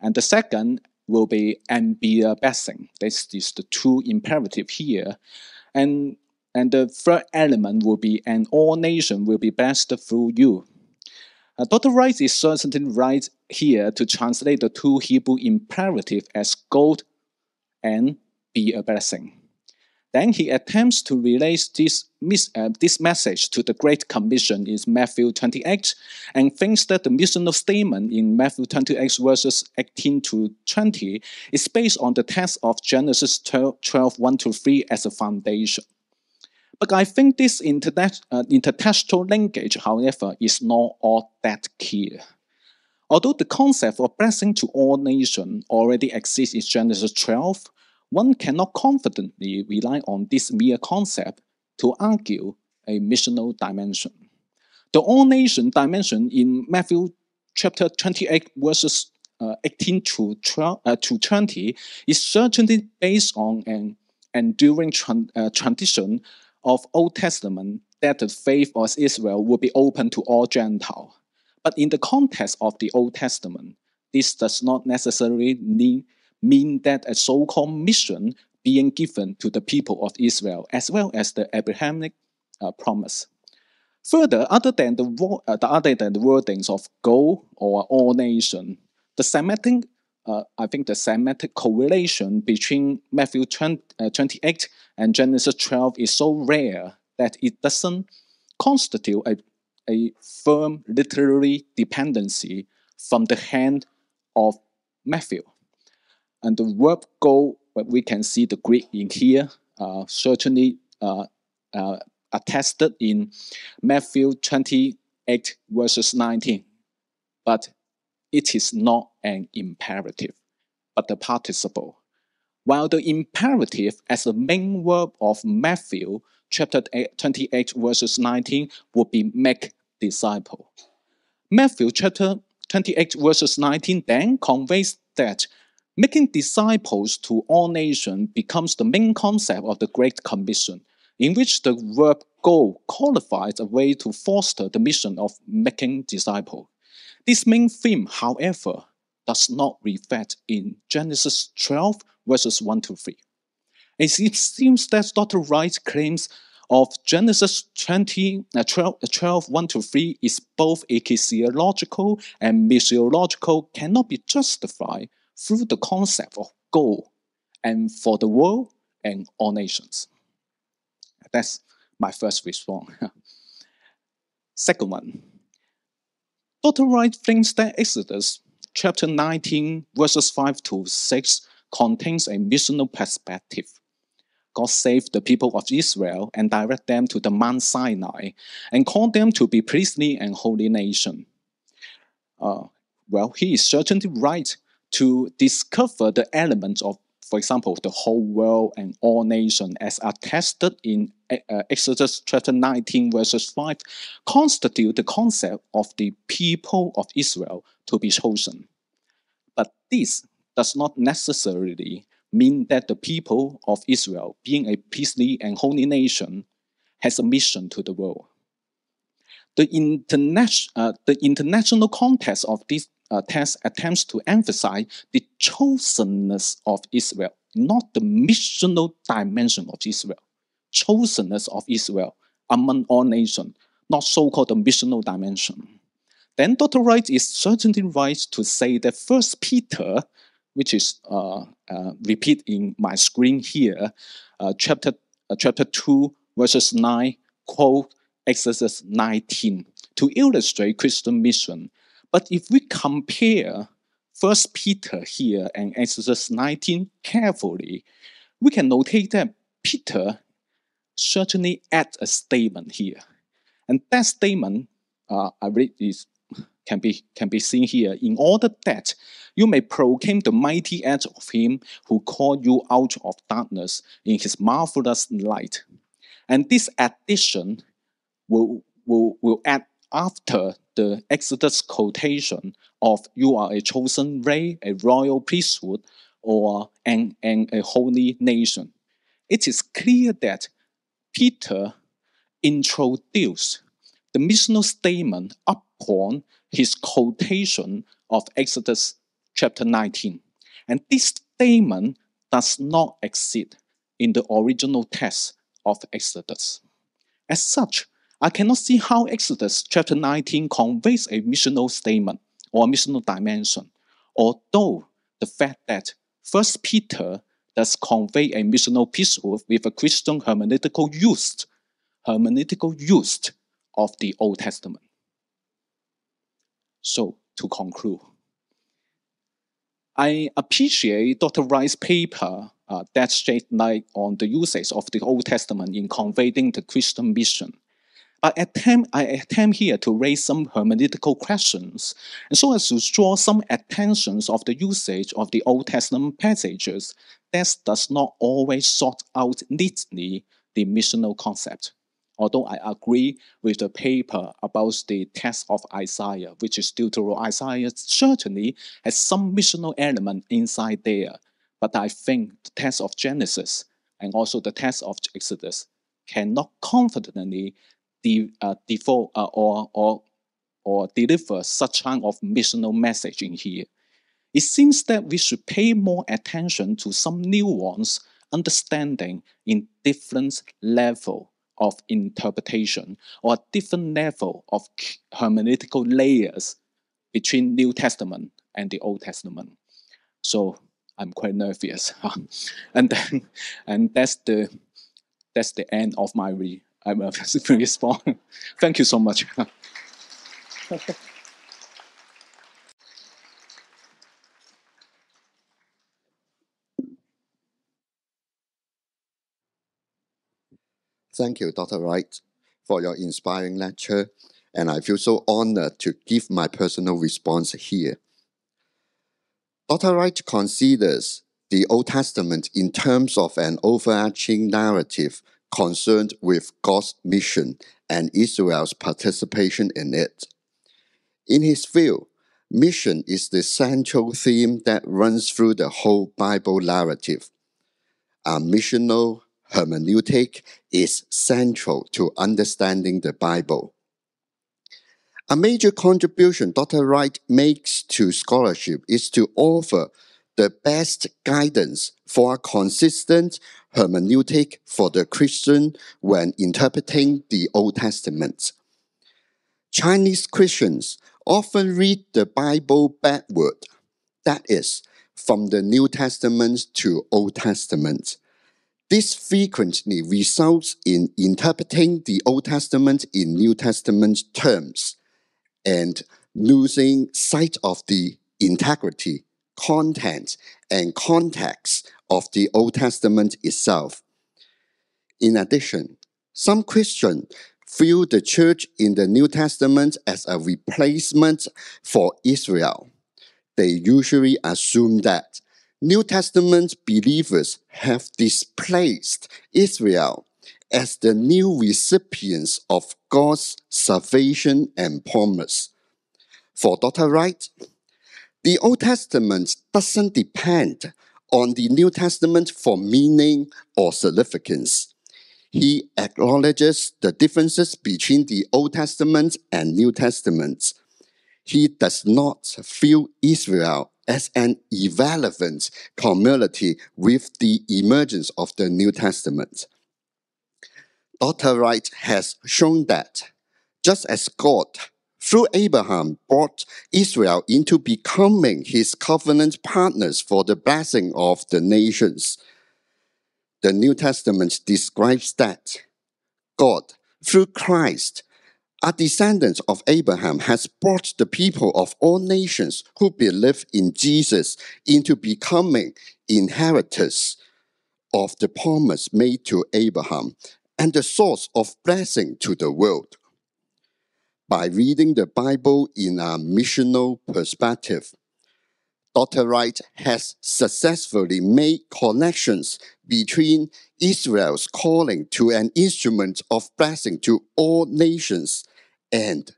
Speaker 3: And the second will be and be a blessing. This is the two imperative here. And and the third element will be and all nation will be blessed through you. Uh, Dr. Wright is certainly right here to translate the two Hebrew imperative as gold and be a blessing. Then he attempts to relate this, uh, this message to the Great Commission in Matthew 28 and thinks that the missional statement in Matthew 28 verses 18 to 20 is based on the text of Genesis 12, 12 1 to 3 as a foundation. But I think this internet, uh, intertextual linkage, however, is not all that clear. Although the concept of blessing to all nations already exists in Genesis 12, one cannot confidently rely on this mere concept to argue a missional dimension. The all nation dimension in Matthew chapter 28, verses uh, 18 to, 12, uh, to 20 is certainly based on an enduring uh, tradition of Old Testament that the faith of Israel would be open to all Gentile. But in the context of the Old Testament, this does not necessarily mean mean that a so-called mission being given to the people of Israel, as well as the Abrahamic uh, promise. Further, other than the, uh, other than the wordings of go or all nation, the Semitic, uh, I think the Semitic correlation between Matthew 20, uh, 28 and Genesis 12 is so rare that it doesn't constitute a, a firm literary dependency from the hand of Matthew. And the verb go, we can see the Greek in here, uh, certainly uh, uh, attested in Matthew 28 verses 19. But it is not an imperative, but the participle. While the imperative as the main verb of Matthew chapter 28 verses 19 would be make disciple. Matthew chapter 28 verses 19 then conveys that Making disciples to all nations becomes the main concept of the Great Commission, in which the verb go qualifies a way to foster the mission of making disciples. This main theme, however, does not reflect in Genesis 12, verses 1 to 3. As It seems that Dr. Wright's claims of Genesis 20, uh, 12, uh, 12, 1 to 3 is both ecclesiological and missiological cannot be justified through the concept of goal and for the world and all nations. That's my first response. Second one, Dr. Wright thinks that Exodus chapter 19, verses 5 to 6 contains a missional perspective. God saved the people of Israel and direct them to the Mount Sinai and called them to be priestly and holy nation. Uh, well, he is certainly right to discover the elements of, for example, the whole world and all nations as attested in uh, Exodus chapter 19, verses 5, constitute the concept of the people of Israel to be chosen. But this does not necessarily mean that the people of Israel, being a priestly and holy nation, has a mission to the world. The, interna- uh, the international context of this uh, text attempts to emphasize the chosenness of Israel, not the missional dimension of Israel. Chosenness of Israel among all nations, not so-called the missional dimension. Then Dr. Wright is certainly right to say that First Peter, which is uh, uh, repeat in my screen here, uh, chapter uh, chapter two verses nine quote Exodus 19 to illustrate Christian mission but if we compare First Peter here and Exodus 19 carefully, we can notate that Peter certainly adds a statement here. And that statement, uh, I read is can be can be seen here. In order that you may proclaim the mighty acts of him who called you out of darkness in his marvelous light. And this addition will, will, will add after the Exodus quotation of you are a chosen race, a royal priesthood, or an, an, a holy nation. It is clear that Peter introduced the missional statement upon his quotation of Exodus chapter 19. And this statement does not exist in the original text of Exodus. As such, I cannot see how Exodus chapter 19 conveys a missional statement or a missional dimension, although the fact that First Peter does convey a missional priesthood with a Christian hermeneutical use, hermeneutical use of the Old Testament. So, to conclude, I appreciate Dr. Wright's paper uh, that shed light on the usage of the Old Testament in conveying the Christian mission. But attempt, I attempt here to raise some hermeneutical questions, and so as to draw some attentions of the usage of the Old Testament passages that does not always sort out neatly the missional concept although I agree with the paper about the text of Isaiah, which is Deutero Isaiah certainly has some missional element inside there. But I think the text of Genesis and also the text of Exodus cannot confidently de, uh, default, uh, or, or, or deliver such kind of missional message in here. It seems that we should pay more attention to some nuance understanding in different level of interpretation or different level of hermeneutical layers between New Testament and the Old Testament. So I'm quite nervous, and then and that's the that's the end of my re, I'm a response. Thank you so much.
Speaker 4: Thank you, Dr. Wright, for your inspiring lecture, and I feel so honored to give my personal response here. Dr. Wright considers the Old Testament in terms of an overarching narrative concerned with God's mission and Israel's participation in it. In his view, mission is the central theme that runs through the whole Bible narrative. A missional hermeneutic is central to understanding the Bible. A major contribution Dr. Wright makes to scholarship is to offer the best guidance for a consistent hermeneutic for the Christian when interpreting the Old Testament. Chinese Christians often read the Bible backward, that is, from the New Testament to Old Testament. This frequently results in interpreting the Old Testament in New Testament terms and losing sight of the integrity, content, and context of the Old Testament itself. In addition, some Christians view the church in the New Testament as a replacement for Israel. They usually assume that New Testament believers have displaced Israel as the new recipients of God's salvation and promise. For Dr. Wright, the Old Testament doesn't depend on the New Testament for meaning or significance. He acknowledges the differences between the Old Testament and New Testament. He does not view Israel as an irrelevant community with the emergence of the New Testament. Dr. Wright has shown that just as God, through Abraham, brought Israel into becoming his covenant partners for the blessing of the nations, the New Testament describes that God, through Christ, a descendant of Abraham, has brought the people of all nations who believe in Jesus into becoming inheritors of the promise made to Abraham and the source of blessing to the world. By reading the Bible in a missional perspective, Dr. Wright has successfully made connections between Israel's calling to an instrument of blessing to all nations and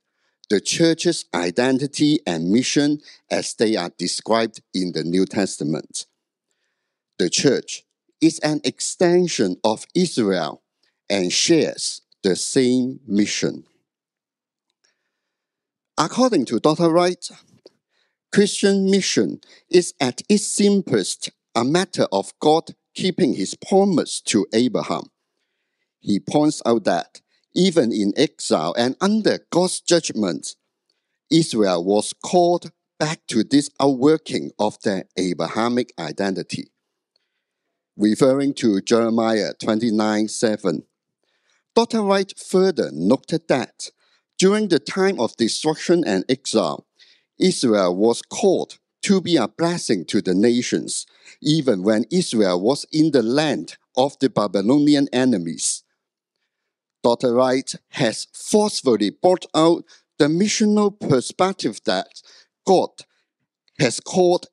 Speaker 4: the church's identity and mission as they are described in the New Testament. The church is an extension of Israel and shares the same mission. According to Dr. Wright, Christian mission is at its simplest a matter of God keeping his promise to Abraham. He points out that even in exile and under God's judgment, Israel was called back to this outworking of their Abrahamic identity. Referring to Jeremiah 29 7, Dr. Wright further noted that during the time of destruction and exile, Israel was called to be a blessing to the nations, even when Israel was in the land of the Babylonian enemies. Dr. Wright has forcefully brought out the missional perspective that God has called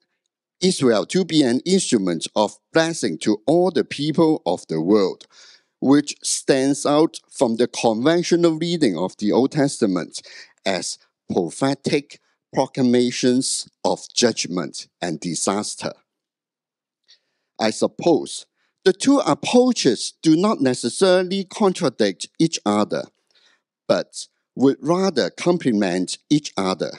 Speaker 4: Israel to be an instrument of blessing to all the people of the world, which stands out from the conventional reading of the Old Testament as prophetic proclamations of judgment and disaster. I suppose the two approaches do not necessarily contradict each other, but would rather complement each other,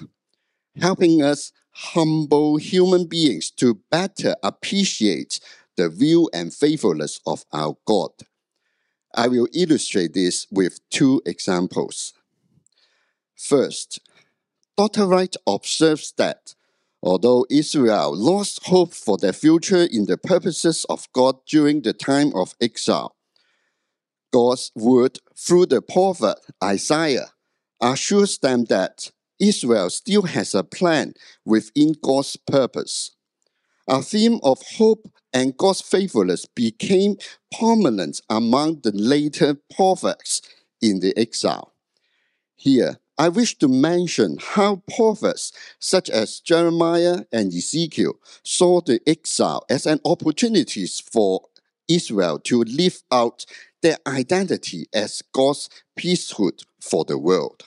Speaker 4: helping us humble human beings to better appreciate the will and faithfulness of our God. I will illustrate this with two examples. First, Dr. Wright observes that although Israel lost hope for their future in the purposes of God during the time of exile, God's word through the prophet Isaiah assures them that Israel still has a plan within God's purpose. A theme of hope and God's faithfulness became prominent among the later prophets in the exile. Here, I wish to mention how prophets such as Jeremiah and Ezekiel saw the exile as an opportunity for Israel to live out their identity as God's priesthood for the world.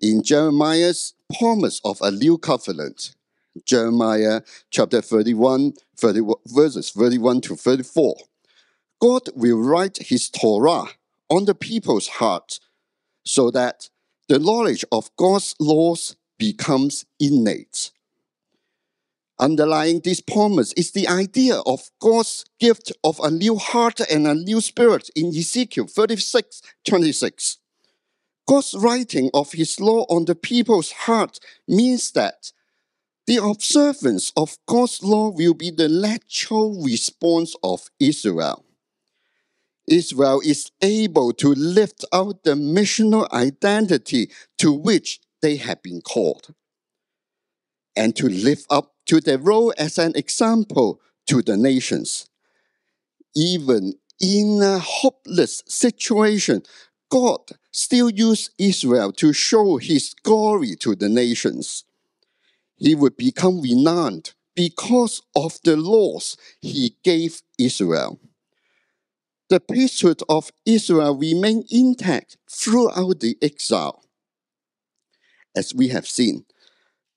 Speaker 4: In Jeremiah's promise of a new covenant, Jeremiah chapter 31, 30, verses 31 to 34, God will write his Torah on the people's heart so that the knowledge of God's laws becomes innate. Underlying this promise is the idea of God's gift of a new heart and a new spirit in Ezekiel 36 26. God's writing of his law on the people's heart means that the observance of God's law will be the natural response of Israel. Israel is able to lift out the missional identity to which they have been called and to live up to their role as an example to the nations. Even in a hopeless situation, God still used Israel to show his glory to the nations. He would become renowned because of the laws he gave Israel the priesthood of Israel remained intact throughout the exile. As we have seen,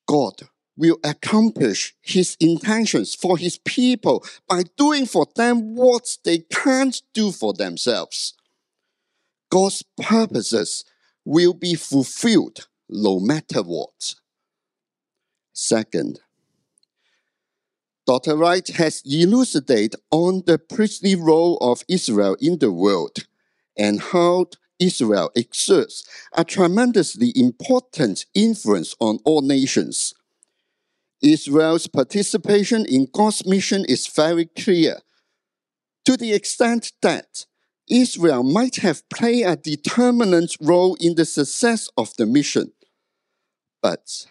Speaker 4: God will accomplish his intentions for his people by doing for them what they can't do for themselves. God's purposes will be fulfilled no matter what. Second, Dr. Wright has elucidated on the priestly role of Israel in the world and how Israel exerts a tremendously important influence on all nations. Israel's participation in God's mission is very clear, to the extent that Israel might have played a determinant role in the success of the mission. But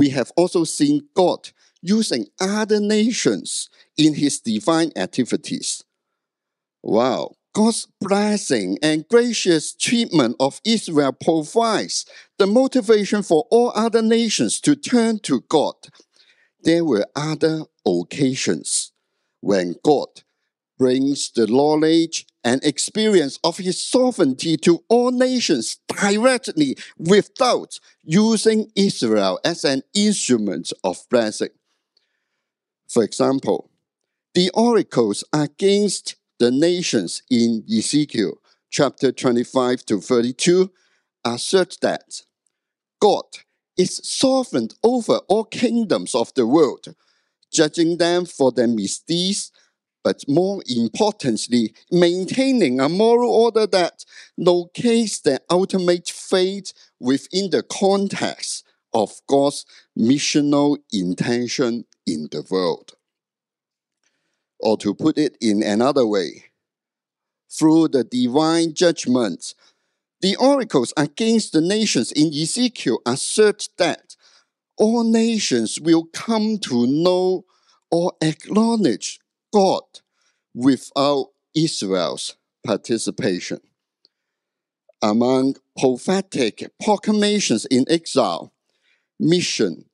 Speaker 4: we have also seen God using other nations in his divine activities. Wow, God's blessing and gracious treatment of Israel provides the motivation for all other nations to turn to God. There were other occasions when God brings the knowledge and experience of his sovereignty to all nations directly without using Israel as an instrument of blessing. For example, the oracles against the nations in Ezekiel chapter 25 to 32 assert that God is sovereign over all kingdoms of the world, judging them for their misdeeds but more importantly, maintaining a moral order that locates the ultimate fate within the context of God's missional intention in the world. Or to put it in another way, through the divine judgment, the oracles against the nations in Ezekiel assert that all nations will come to know or acknowledge God without Israel's participation. Among prophetic proclamations in exile, mission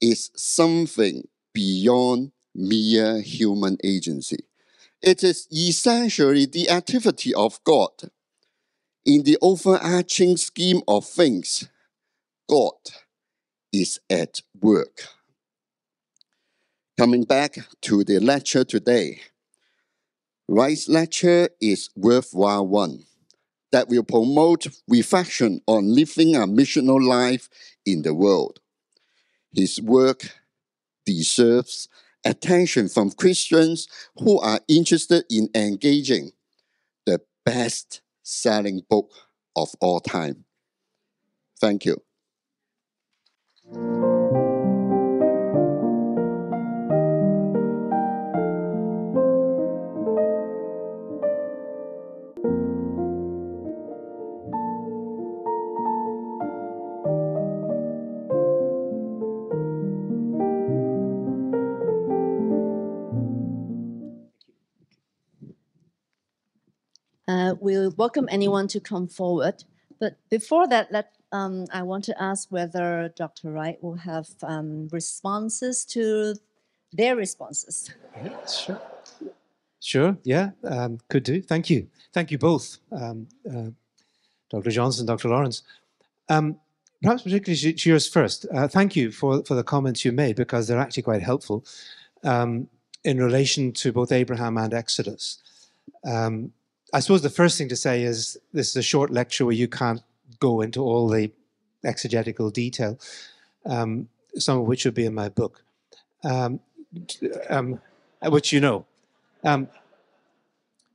Speaker 4: is something beyond mere human agency. It is essentially the activity of God. In the overarching scheme of things, God is at work. Coming back to the lecture today, Wright's lecture is worthwhile one that will promote reflection on living a missional life in the world. His work deserves attention from Christians who are interested in engaging the best selling book of all time. Thank you.
Speaker 1: We'll welcome anyone to come forward. But before that, let, um, I want to ask whether Dr. Wright will have um, responses to their responses.
Speaker 2: Yeah, sure. Sure, yeah, um, could do. Thank you. Thank you both, um, uh, Dr. Johnson, Dr. Lawrence. Um, perhaps particularly to yours first. Uh, thank you for, for the comments you made because they're actually quite helpful um, in relation to both Abraham and Exodus. Um, I suppose the first thing to say is this is a short lecture where you can't go into all the exegetical detail, um, some of which would be in my book, um, um, which you know. Um,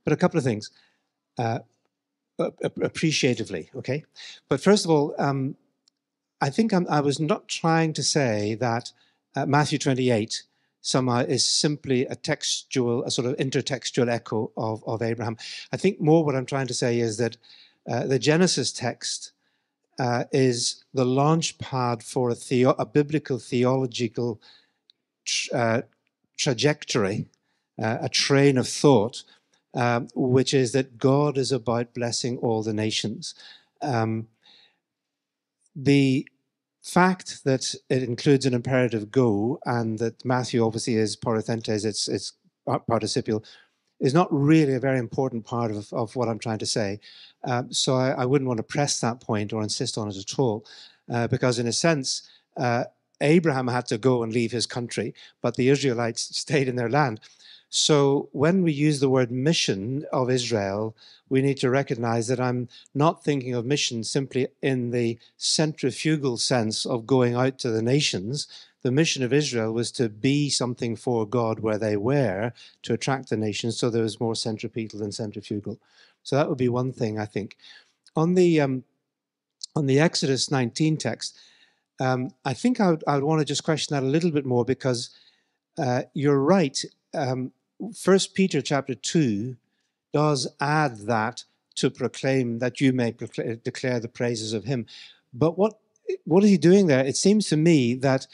Speaker 2: but a couple of things, uh, appreciatively, okay? But first of all, um, I think I'm, i was not trying to say that uh, Matthew 28 somehow is simply a textual, a sort of intertextual echo of, of Abraham. I think more what I'm trying to say is that uh, the Genesis text uh, is the launch pad for a, theo- a biblical theological uh, trajectory, uh, a train of thought, um, which is that God is about blessing all the nations. Um, the fact that it includes an imperative go and that Matthew obviously is poreuthentes, it's, it's participial, is not really a very important part of, of what I'm trying to say. Um, so I, I, wouldn't want to press that point or insist on it at all, uh, because in a sense, uh, Abraham had to go and leave his country, but the Israelites stayed in their land. So when we use the word mission of Israel, we need to recognize that I'm not thinking of mission simply in the centrifugal sense of going out to the nations. The mission of Israel was to be something for God where they were to attract the nations, so there was more centripetal than centrifugal. So that would be one thing, I think. On the um, on the Exodus 19 text, um, I think I would, I would, want to just question that a little bit more because uh, you're right. Um, First Peter chapter 2 does add that to proclaim that you may declare the praises of him. But what what is he doing there? It seems to me that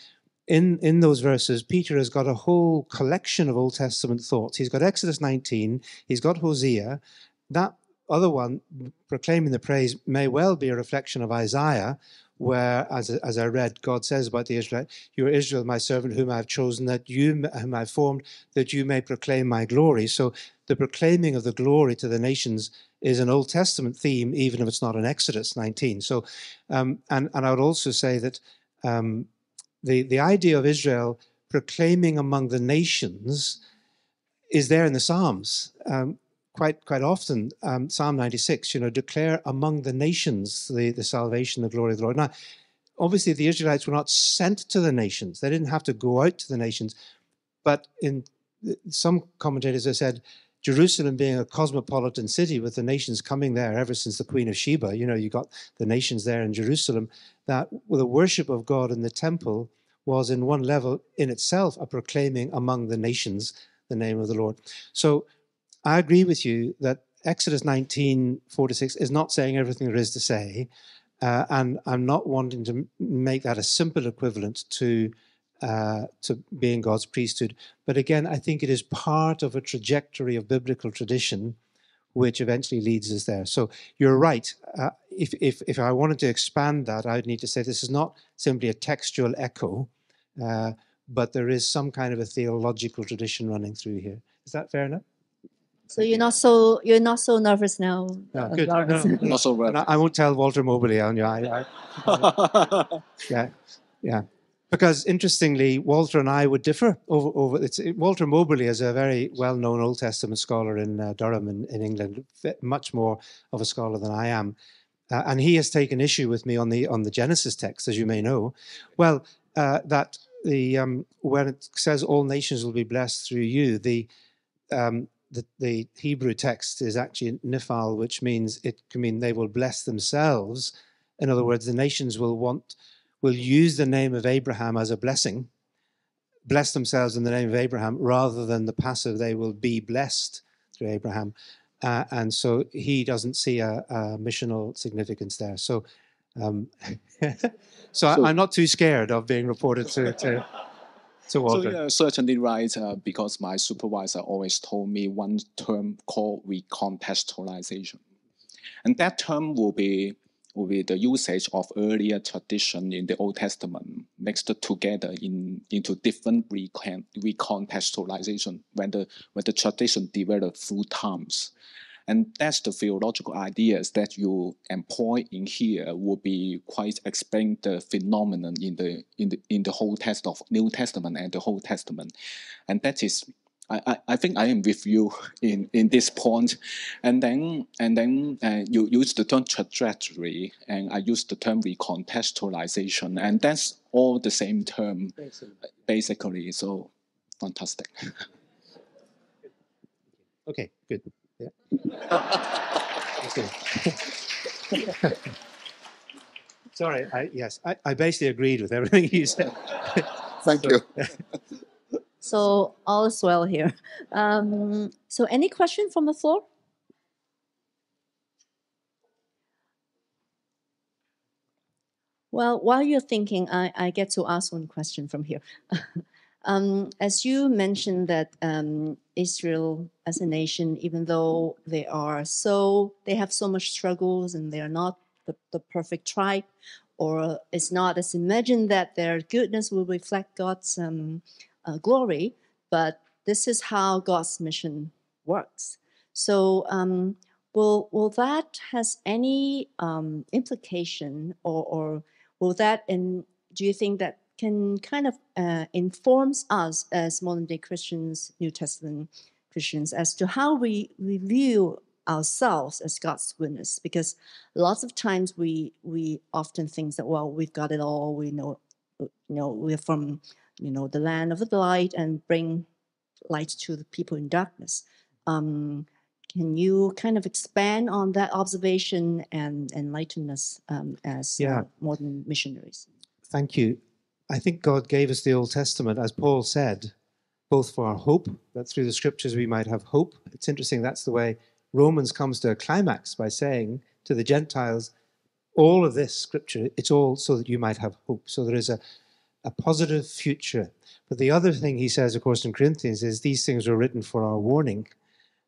Speaker 2: in, in those verses, Peter has got a whole collection of Old Testament thoughts. He's got Exodus 19, he's got Hosea, that other one, proclaiming the praise, may well be a reflection of Isaiah, where, as, as I read, God says about the Israelite, You are Israel, my servant, whom I have chosen, that you, whom I formed, that you may proclaim my glory. So the proclaiming of the glory to the nations is an Old Testament theme, even if it's not in Exodus 19. So, um, and, and I would also say that um, the, the idea of Israel proclaiming among the nations is there in the Psalms. Um, quite quite often, um, Psalm 96, you know, declare among the nations the, the salvation, the glory of the Lord. Now, obviously, the Israelites were not sent to the nations; they didn't have to go out to the nations. But in some commentators have said Jerusalem being a cosmopolitan city with the nations coming there ever since the Queen of Sheba, you know, you got the nations there in Jerusalem, that the worship of God in the temple was in one level in itself a proclaiming among the nations the name of the Lord. So I agree with you that Exodus 19, 4 to 6 is not saying everything there is to say. Uh, and I'm not wanting to make that a simple equivalent to uh, to being God's priesthood. But again, I think it is part of a trajectory of biblical tradition which eventually leads us there. So you're right. Uh, if, if, if I wanted to expand that, I would need to say this is not simply a textual echo, uh, but there is some kind of a theological tradition running through here. Is that fair enough?
Speaker 1: So you're not so you're not so nervous now.
Speaker 2: No, good.
Speaker 1: Lawrence.
Speaker 2: No,
Speaker 3: Not so
Speaker 2: And I. I won't tell Walter Moberly on you. I, I, yeah, yeah. Because interestingly, Walter and I would differ over. over it's, Walter Moberly is a very well-known Old Testament scholar in uh, Durham in, in England, much more of a scholar than I am, uh, and he has taken issue with me on the on the Genesis text, as you may know. Well, uh, that the um, when it says all nations will be blessed through you, the um, the, the Hebrew text is actually nifal, which means it can mean they will bless themselves. In other words, the nations will want, will use the name of Abraham as a blessing, bless themselves in the name of Abraham, rather than the passive, they will be blessed through Abraham. Uh, and so he doesn't see a, a missional significance there. So, um, so,
Speaker 3: So-
Speaker 2: I, I'm not too scared of being reported to, to,
Speaker 3: So you're certainly right, uh, because my supervisor always told me one term called recontextualization, and that term will be will be the usage of earlier tradition in the Old Testament mixed together in into different recon, recontextualization when the when the tradition developed through times. And that's the theological ideas that you employ in here will be quite explain the phenomenon in the in the in the whole text of New Testament and the whole Testament. And that is I, I, I think I am with you in, in this point. And then and then uh, you use the term trajectory and I use the term recontextualization and that's all the same term basically. So fantastic.
Speaker 2: Okay, good. Yeah. Sorry, I, yes, I, I basically agreed with everything you said.
Speaker 4: Thank
Speaker 2: So-
Speaker 4: you.
Speaker 1: So all is well here. Um, so any question from the floor? Well, while you're thinking, I, I get to ask one question from here. um, as you mentioned that um, Israel as a nation, even though they are so, they have so much struggles and they are not the, the perfect tribe, or it's not as imagined that their goodness will reflect God's um, uh, glory, but this is how God's mission works. So, um, will will that has any um, implication, or, or will that, in, do you think that can kind of uh, informs us as modern day Christians, New Testament Christians, as to how we, we view ourselves as God's witness? Because lots of times we we often think that well we've got it all, we know, you know, we're from you know the land of the light and bring light to the people in darkness. Um, can you kind of expand on that observation and enlighten us um, as
Speaker 2: Yeah.
Speaker 1: modern missionaries?
Speaker 2: Thank you. I think God gave us the Old Testament, as Paul said, both for our hope, that through the scriptures we might have hope. It's interesting, that's the way Romans comes to a climax by saying to the Gentiles, all of this scripture, it's all so that you might have hope. So there is a, a positive future. But the other thing he says, of course, in Corinthians is these things were written for our warning.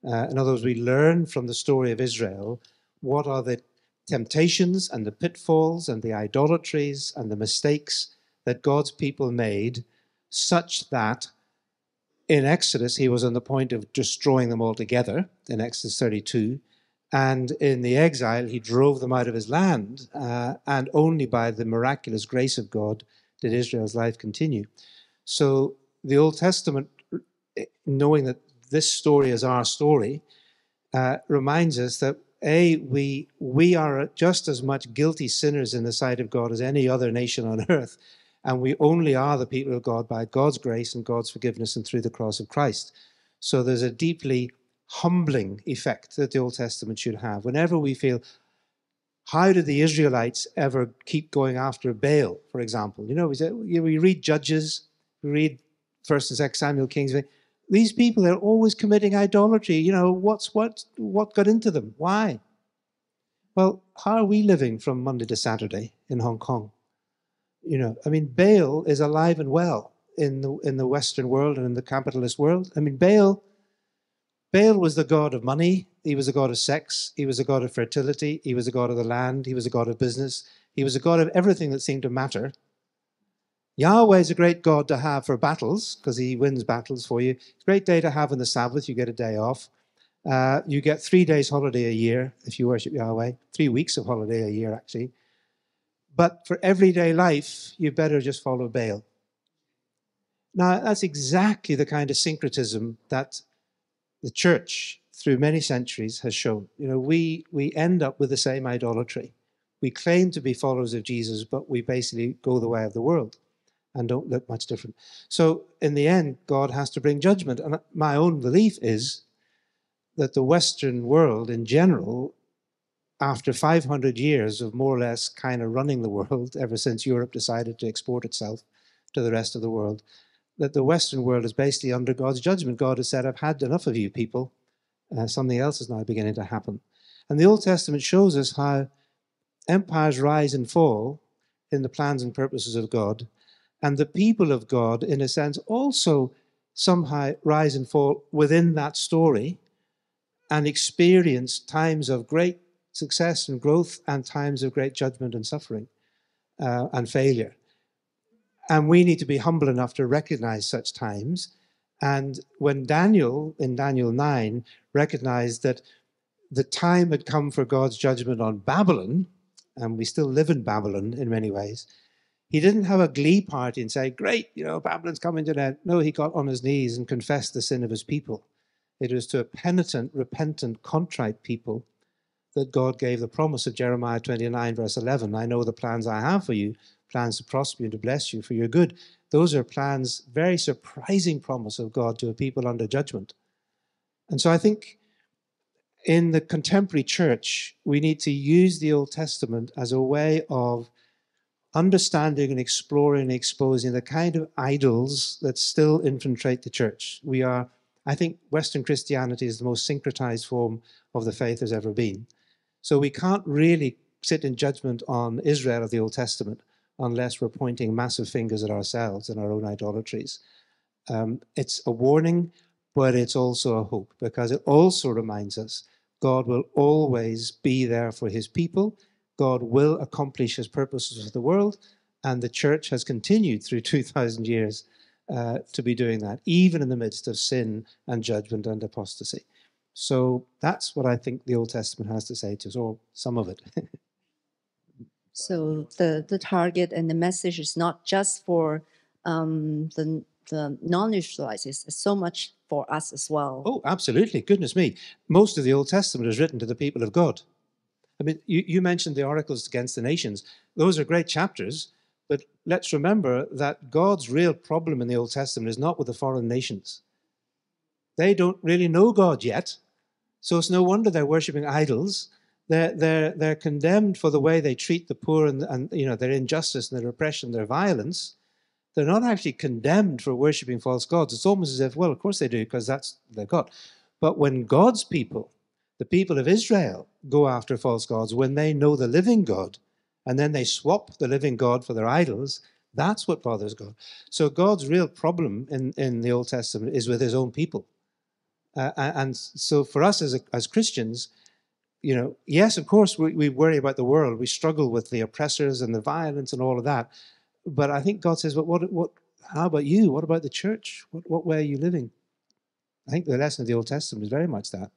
Speaker 2: Uh, in other words, we learn from the story of Israel what are the temptations and the pitfalls and the idolatries and the mistakes that God's people made, such that in Exodus he was on the point of destroying them altogether in Exodus 32. And in the exile, he drove them out of his land, uh, and only by the miraculous grace of God did Israel's life continue. So the Old Testament, knowing that this story is our story, uh, reminds us that a we we are just as much guilty sinners in the sight of God as any other nation on earth, and we only are the people of God by God's grace and God's forgiveness and through the cross of Christ. So there's a deeply humbling effect that the Old Testament should have. Whenever we feel, how did the Israelites ever keep going after Baal, for example? You know, we, read Judges, we read First and Second Samuel, Kings these people are always committing idolatry. You know, what's what what got into them? Why? Well, how are we living from Monday to Saturday in Hong Kong? You know, I mean, Baal is alive and well in the in the Western world and in the capitalist world. I mean, Baal Baal was the god of money. He was a god of sex. He was a god of fertility. He was a god of the land. He was a god of business. He was a god of everything that seemed to matter. Yahweh is a great God to have for battles because he wins battles for you. It's a great day to have on the Sabbath. You get a day off. Uh, you get three days holiday a year if you worship Yahweh, three weeks of holiday a year, actually. But for everyday life, you better just follow Baal. Now, that's exactly the kind of syncretism that the church, through many centuries, has shown. You know, we, we end up with the same idolatry. We claim to be followers of Jesus, but we basically go the way of the world and don't look much different. So in the end, God has to bring judgment. And my own belief is that the Western world in general, after 500 years of more or less kind of running the world, ever since Europe decided to export itself to the rest of the world, that the Western world is basically under God's judgment. God has said, I've had enough of you people. Uh, something else is now beginning to happen. And the Old Testament shows us how empires rise and fall in the plans and purposes of God, and the people of God, in a sense, also somehow rise and fall within that story and experience times of great success and growth and times of great judgment and suffering uh, and failure. And we need to be humble enough to recognize such times. And when Daniel, in Daniel 9, recognized that the time had come for God's judgment on Babylon, and we still live in Babylon in many ways, he didn't have a glee party and say, Great, you know, Babylon's coming to an end. No, he got on his knees and confessed the sin of his people. It was to a penitent, repentant, contrite people that God gave the promise of Jeremiah 29, verse 11 I know the plans I have for you, plans to prosper you and to bless you for your good. Those are plans, very surprising promise of God to a people under judgment. And so I think in the contemporary church, we need to use the Old Testament as a way of understanding and exploring and exposing the kind of idols that still infiltrate the church. We are, I think, Western Christianity is the most syncretized form of the faith there's ever been. So we can't really sit in judgment on Israel of the Old Testament unless we're pointing massive fingers at ourselves and our own idolatries. Um, it's a warning, but it's also a hope because it also reminds us God will always be there for his people God will accomplish his purposes for the world, and the church has continued through 2,000 years uh, to be doing that, even in the midst of sin and judgment and apostasy. So that's what I think the Old Testament has to say to us, or some of it.
Speaker 1: so the, the target and the message is not just for um, the, the non-Israelites, it's so much for us as well.
Speaker 2: Oh, absolutely. Goodness me. Most of the Old Testament is written to the people of God. I mean, you, you mentioned the oracles against the nations. Those are great chapters, but let's remember that God's real problem in the Old Testament is not with the foreign nations. They don't really know God yet, so it's no wonder they're worshiping idols. They're, they're, they're condemned for the way they treat the poor and, and you know, their injustice and their oppression, their violence. They're not actually condemned for worshiping false gods. It's almost as if, well, of course they do, because that's their God. But when God's people the people of Israel go after false gods when they know the living God and then they swap the living God for their idols. That's what bothers God. So God's real problem in, in the Old Testament is with his own people. Uh, and so for us as, a, as Christians, you know, yes, of course, we, we worry about the world. We struggle with the oppressors and the violence and all of that. But I think God says, well, what, what, how about you? What about the church? What, what way are you living? I think the lesson of the Old Testament is very much that.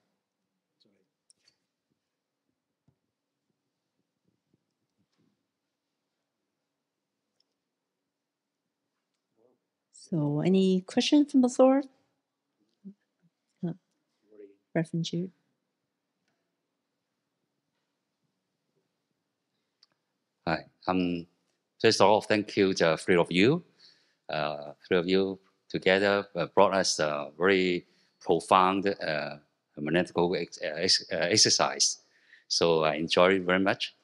Speaker 1: So, any question from the floor? Reverend Jude.
Speaker 5: Hi. Um, first of all, thank you, to the three of you. Uh, three of you together uh, brought us a very profound uh, hermeneutical ex- uh, ex- uh, exercise. So I enjoyed it very much.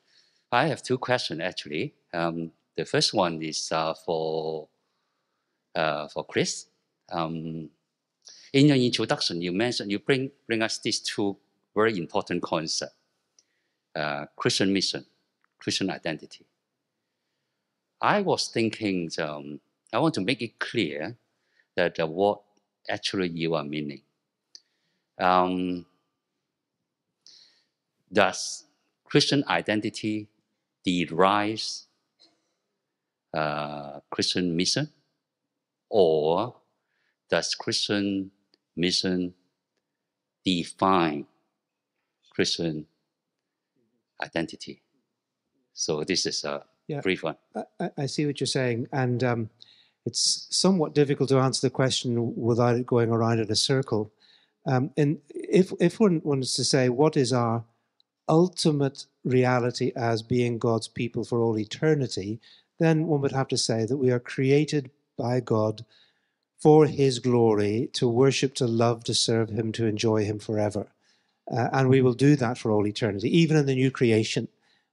Speaker 5: I have two questions actually. Um, the first one is uh, for uh, for Chris. Um, in your introduction, you mentioned you bring bring us these two very important concepts: uh, Christian mission Christian identity. I was thinking, um, I want to make it clear that uh, what actually you are meaning. Um, does Christian identity derives uh, Christian mission, or does Christian mission define Christian identity? So this is a
Speaker 2: Yeah.
Speaker 5: brief one.
Speaker 2: I, I- see what you're saying, and um, it's somewhat difficult to answer the question without it going around in a circle. Um, and if if one wants to say what is our ultimate reality as being God's people for all eternity, then one would have to say that we are created by God for His glory, to worship, to love, to serve Him, to enjoy Him forever, uh, and we will do that for all eternity, even in the new creation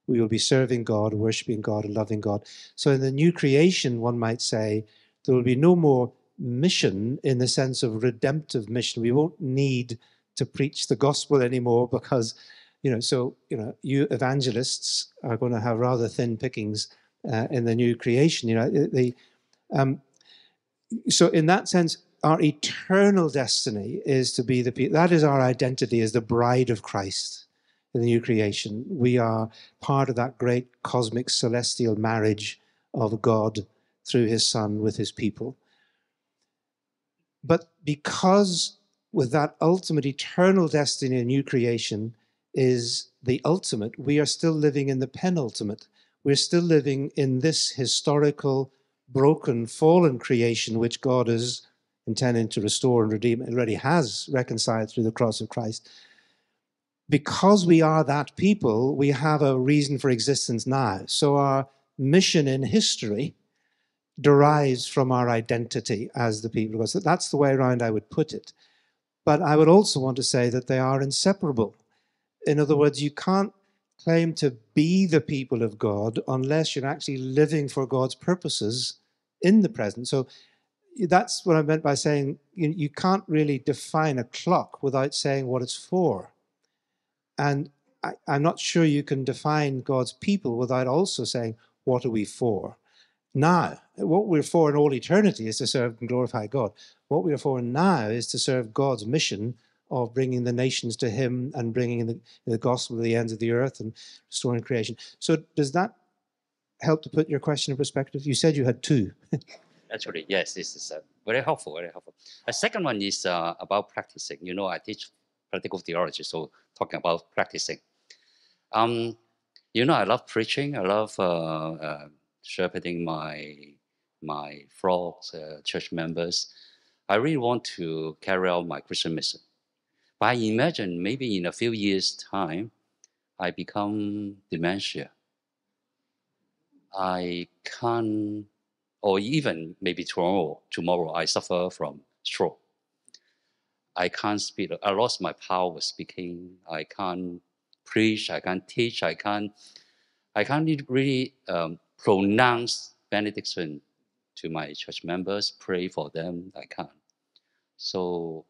Speaker 2: we will be serving God, worshiping God, and loving God. So in the new creation, one might say, there will be no more mission in the sense of redemptive mission. We won't need to preach the gospel anymore because, you know, so, you know, you evangelists are going to have rather thin pickings uh, in the new creation. You know, the, um, so in that sense, our eternal destiny is to be the people. That is our identity as the bride of Christ in the new creation. We are part of that great cosmic celestial marriage of God through his Son with his people. But because with that ultimate eternal destiny in new creation is the ultimate, we are still living in the penultimate. We're still living in this historical, broken, fallen creation which God is intending to restore and redeem. It already has reconciled through the cross of Christ because we are that people, we have a reason for existence now. So our mission in history derives from our identity as the people of God. So that's the way around I would put it. But I would also want to say that they are inseparable. In other words, you can't claim to be the people of God unless you're actually living for God's purposes in the present. So that's what I meant by saying you, you can't really define a clock without saying what it's for. And I, I'm not sure you can define God's people without also saying, what are we for? Now, what we're for in all eternity is to serve and glorify God. What we are for now is to serve God's mission of bringing the nations to Him and bringing the, the gospel to the ends of the earth and restoring creation. So, does that help to put your question in perspective? You said you had two.
Speaker 5: Actually, yes, this is uh, very helpful, very helpful. The second one is uh, about practicing. You know, I teach practical theology, so talking about practicing. Um, you know, I love preaching. I love uh, uh, shepherding my my flocks, uh, church members. I really want to carry out my Christian mission. But I imagine maybe in a few years' time, I become dementia. I can't, or even maybe tomorrow, tomorrow I suffer from stroke. I can't speak. I lost my power of speaking. I can't preach. I can't teach. I can't. I can't really um, pronounce benediction to my church members. Pray for them. I can't. So,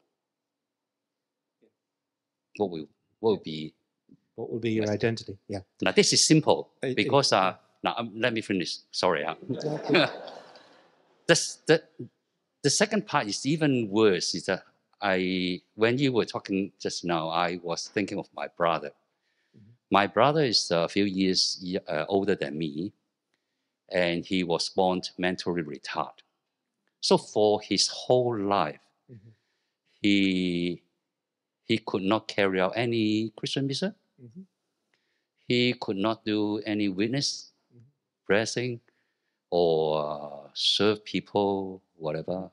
Speaker 5: what will what will be?
Speaker 2: What will be your
Speaker 5: Yes.
Speaker 2: identity? Yeah.
Speaker 5: Now this is simple because uh, now um, let me finish. Sorry. Huh? the, the, the second part is even worse. Is that I when you were talking just now, I was thinking of my brother. My brother is a few years uh, older than me, and he was born mentally retarded. So for his whole life,
Speaker 2: Mhm.
Speaker 5: he he could not carry out any Christian mission.
Speaker 2: Mhm.
Speaker 5: He could not do any witness, blessing, or uh, serve people, whatever.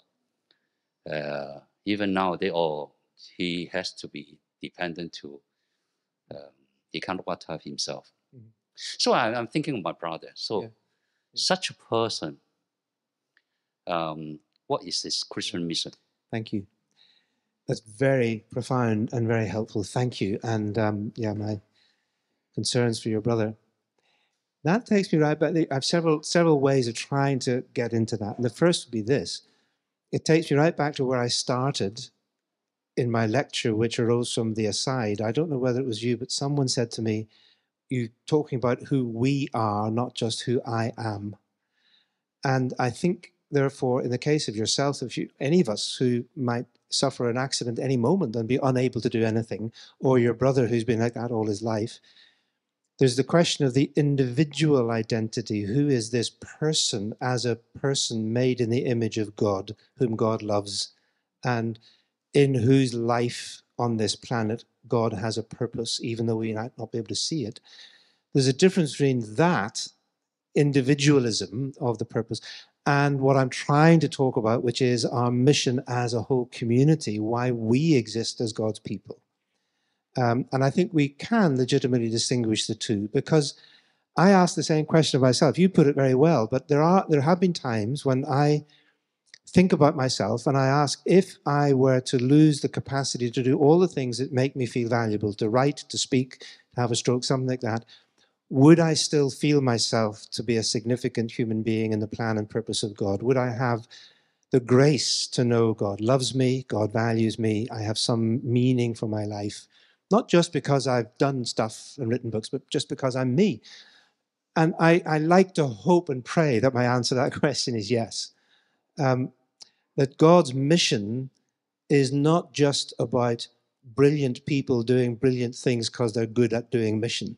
Speaker 5: Uh, even now, they all he has to be dependent to. Um, he can't after himself.
Speaker 2: Mhm.
Speaker 5: So I, I'm thinking of my brother. So
Speaker 2: Yeah.
Speaker 5: such a person, um, what is his Christian mission?
Speaker 2: Thank you. That's very profound and very helpful. Thank you. And um, yeah, my concerns for your brother. That takes me right back. I have several several ways of trying to get into that. And the first would be this: it takes me right back to where I started in my lecture, which arose from the aside. I don't know whether it was you, but someone said to me, "You talking about who we are, not just who I am." And I think, therefore, in the case of yourself, if you any of us who might suffer an accident any moment and be unable to do anything, or your brother who's been like that all his life, there's the question of the individual identity. Who is this person as a person made in the image of God, whom God loves, and in whose life on this planet God has a purpose, even though we might not be able to see it? There's a difference between that individualism of the purpose and what I'm trying to talk about, which is our mission as a whole community, why we exist as God's people. Um, and I think we can legitimately distinguish the two because I asked the same question of myself. You put it very well, but there are there have been times when I think about myself and I ask if I were to lose the capacity to do all the things that make me feel valuable, to write, to speak, to have a stroke, something like that, would I still feel myself to be a significant human being in the plan and purpose of God? Would I have the grace to know God loves me, God values me, I have some meaning for my life, not just because I've done stuff and written books, but just because I'm me? And I, I like to hope and pray that my answer to that question is yes. Um, that God's mission is not just about brilliant people doing brilliant things because they're good at doing mission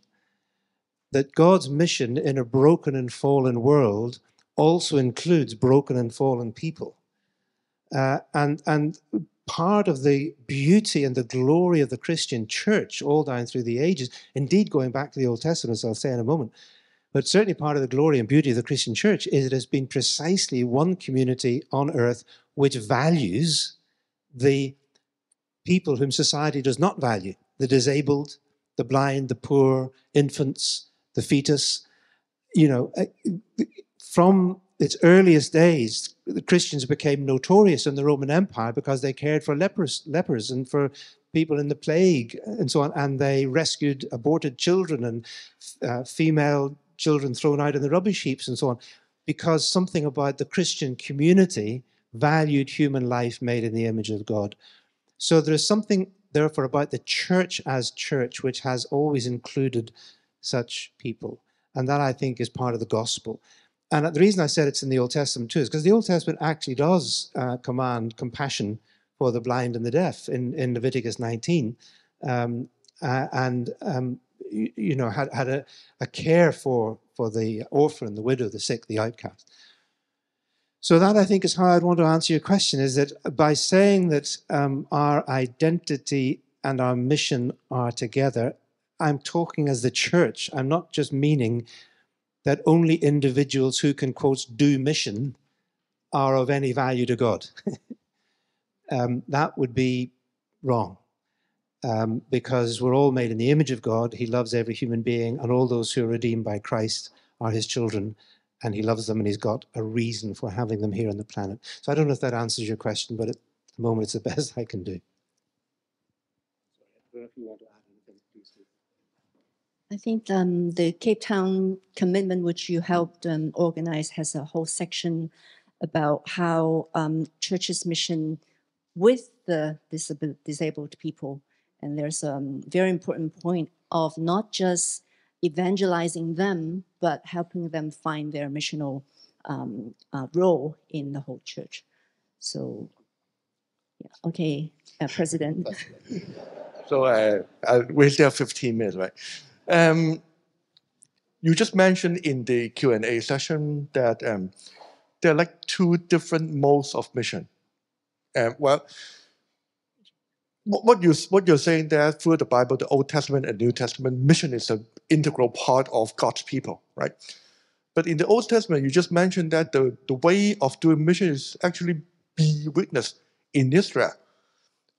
Speaker 2: that God's mission in a broken and fallen world also includes broken and fallen people. Uh, and, and part of the beauty and the glory of the Christian church all down through the ages, indeed going back to the Old Testament, as I'll say in a moment, but certainly part of the glory and beauty of the Christian church is it has been precisely one community on earth which values the people whom society does not value the disabled, the blind, the poor, infants, the fetus. You know, uh, from its earliest days, the Christians became notorious in the Roman Empire because they cared for lepers, lepers and for people in the plague and so on, and they rescued aborted children and uh, female children thrown out in the rubbish heaps and so on, because something about the Christian community valued human life made in the image of God. So there is something, therefore, about the church as church which has always included such people. And that I think is part of the gospel. And the reason I said it's in the Old Testament too is because the Old Testament actually does uh, command compassion for the blind and the deaf in, in Leviticus 19. Um, uh, and, um, you, you, know, had, had a, a care for, for the orphan, the widow, the sick, the outcast. So that I think is how I'd want to answer your question is that by saying that um, our identity and our mission are together, I'm talking as the church. I'm not just meaning that only individuals who can, quote, do mission are of any value to God. um, that would be wrong. Um, because we're all made in the image of God. He loves every human being, and all those who are redeemed by Christ are his children, and he loves them, and he's got a reason for having them here on the planet. So I don't know if that answers your question, but at the moment it's the best I can do.
Speaker 1: I think um, the Cape Town commitment, which you helped um, organize, has a whole section about how um, church's mission with the disabled, disabled people. And there's a very important point of not just evangelizing them, but helping them find their missional um, uh, role in the whole church. So, yeah. Okay, uh, President.
Speaker 6: So uh, uh, we still have 15 minutes, right? Um, you just mentioned in the Q&A session that um, there are like two different modes of mission. Um, well, what you what you're saying there through the Bible, the Old Testament and New Testament, mission is an integral part of God's people, right? But in the Old Testament, you just mentioned that the, the way of doing mission is actually be witness in Israel,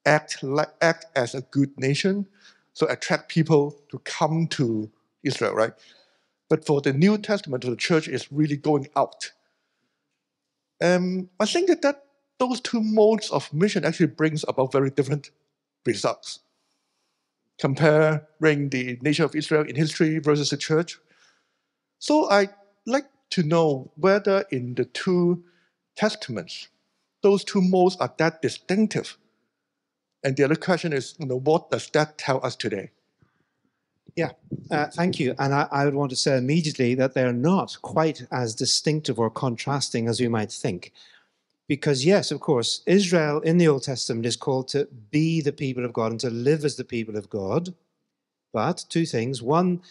Speaker 6: act like act as a good nation, so attract people to come to Israel, right? But for the New Testament, the church is really going out. Um, I think that, that those two modes of mission actually brings about very different results. Comparing the nation of Israel in history versus the church. So I like to know whether in the two testaments, those two modes are that distinctive. And the other question is, you know, what does that tell us today?
Speaker 2: Yeah, uh, thank you. And I, I would want to say immediately that they're not quite as distinctive or contrasting as we might think. Because, yes, of course, Israel in the Old Testament is called to be the people of God and to live as the people of God. But two things. One,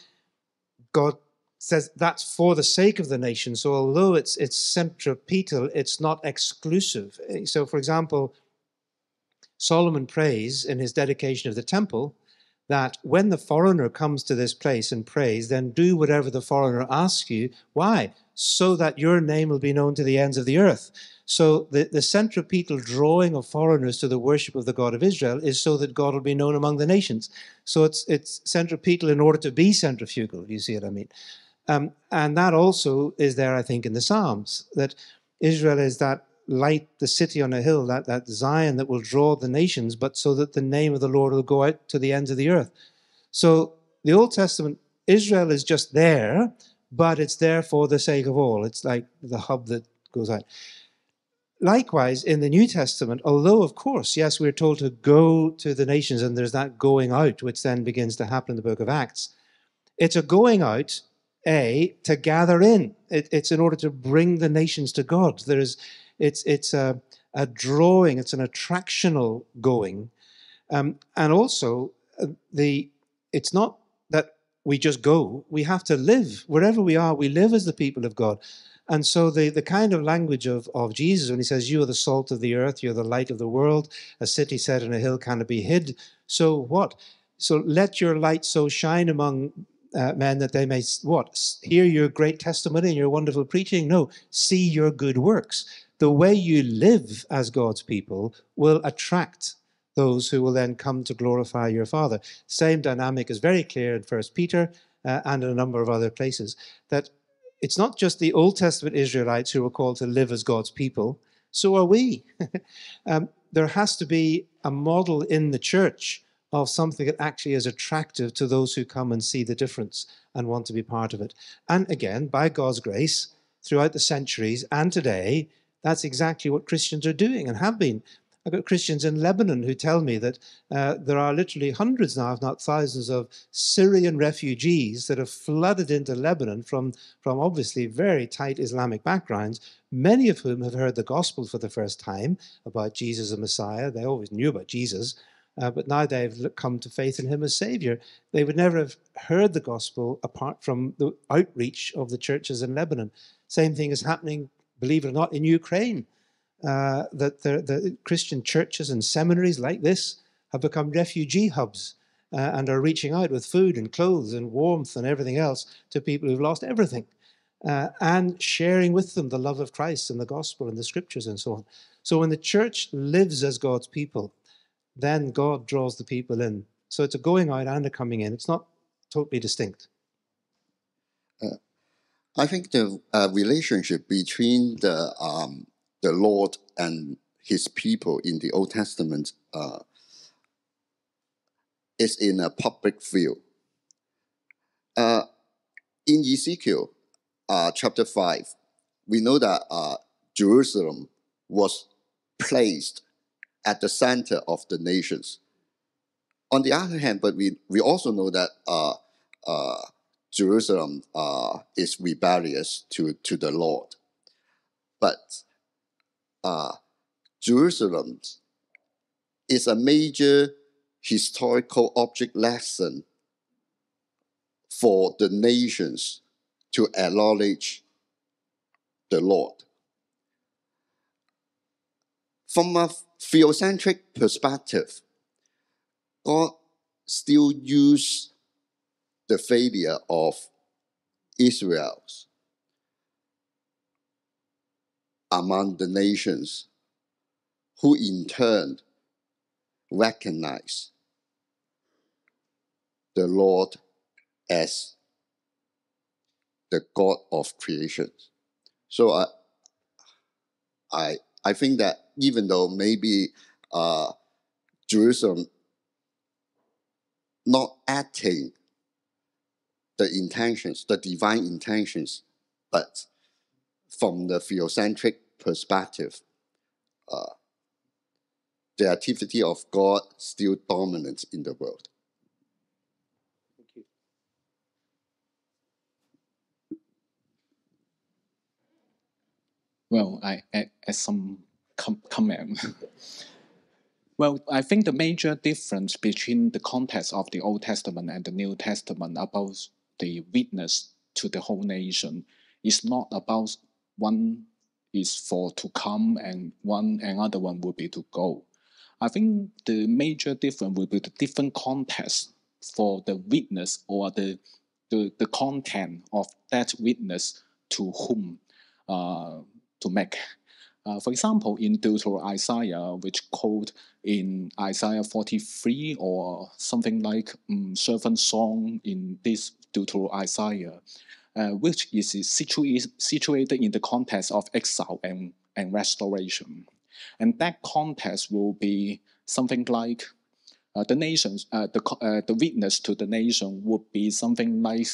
Speaker 2: God says that's for the sake of the nation. So, although it's, it's centripetal, it's not exclusive. So, for example, Solomon prays in his dedication of the temple that when the foreigner comes to this place and prays, then do whatever the foreigner asks you. Why? So that your name will be known to the ends of the earth. So the, the centripetal drawing of foreigners to the worship of the God of Israel is so that God will be known among the nations. So it's it's centripetal in order to be centrifugal. You see what I mean? Um, and that also is there, I think, in the Psalms that Israel is that light, the city on a hill, that that Zion that will draw the nations, but so that the name of the Lord will go out to the ends of the earth. So the Old Testament, Israel is just there, but it's there for the sake of all. It's like the hub that goes out. Likewise, in the New Testament, although, of course, yes, we're told to go to the nations, and there's that going out, which then begins to happen in the book of Acts, it's a going out, A, to gather in. It, it's in order to bring the nations to God. There's, it's, it's a, a drawing, it's an attractional going. Um, and also, uh, the, it's not that we just go, we have to live. Wherever we are, we live as the people of God. And so the, the kind of language of, of Jesus, when he says, You are the salt of the earth, you're the light of the world, a city set on a hill cannot be hid. So what? So let your light so shine among uh, men that they may what? Hear your great testimony and your wonderful preaching? No, see your good works. The way you live as God's people will attract those who will then come to glorify your Father. Same dynamic is very clear in First Peter uh, and in a number of other places that it's not just the Old Testament Israelites who are called to live as God's people, so are we. um, there has to be a model in the church of something that actually is attractive to those who come and see the difference and want to be part of it. And again, by God's grace, throughout the centuries and today, that's exactly what Christians are doing and have been. I've got Christians in Lebanon who tell me that uh, there are literally hundreds now, if not thousands, of Syrian refugees that have flooded into Lebanon from, from obviously very tight Islamic backgrounds, many of whom have heard the gospel for the first time about Jesus the Messiah. They always knew about Jesus, uh, but now they've come to faith in him as Savior. They would never have heard the gospel apart from the outreach of the churches in Lebanon. Same thing is happening, believe it or not, in Ukraine uh, that the, the, Christian churches and seminaries like this have become refugee hubs uh, and are reaching out with food and clothes and warmth and everything else to people who've lost everything uh, and sharing with them the love of Christ and the gospel and the scriptures and so on. So when the church lives as God's people, then God draws the people in. So it's a going out and a coming in. It's not totally distinct.
Speaker 4: Uh, I think the uh, relationship between the um, the Lord and his people in the Old Testament uh, is in a public view. Uh, in Ezekiel uh, chapter 5, we know that uh, Jerusalem was placed at the center of the nations. On the other hand, but we, we also know that uh, uh, Jerusalem is rebellious to, to the Lord. But uh, Jerusalem is a major historical object lesson for the nations to acknowledge the Lord. From a theocentric perspective, God still used the failure of Israel's among the nations, who in turn recognize the Lord as the God of creation. So I, I, I think that even though maybe uh, Jerusalem not acting the intentions, the divine intentions, but from the theocentric perspective, uh, the activity of God still dominant in the world.
Speaker 2: Thank you.
Speaker 3: Well, I add, add some com- comment. well, I think the major difference between the context of the Old Testament and the New Testament about the witness to the whole nation is not about one is for to come and one another one will be to go. I think the major difference will be the different context for the witness or the the, the content of that witness to whom uh, to make. Uh, for example, in Deutero Isaiah, which quote in Isaiah 43 or something like um, servant song in this Deutero Isaiah, uh, which is situa- situated in the context of exile and, and restoration. And that context will be something like uh, the nations, uh, the, uh, the witness to the nation would be something like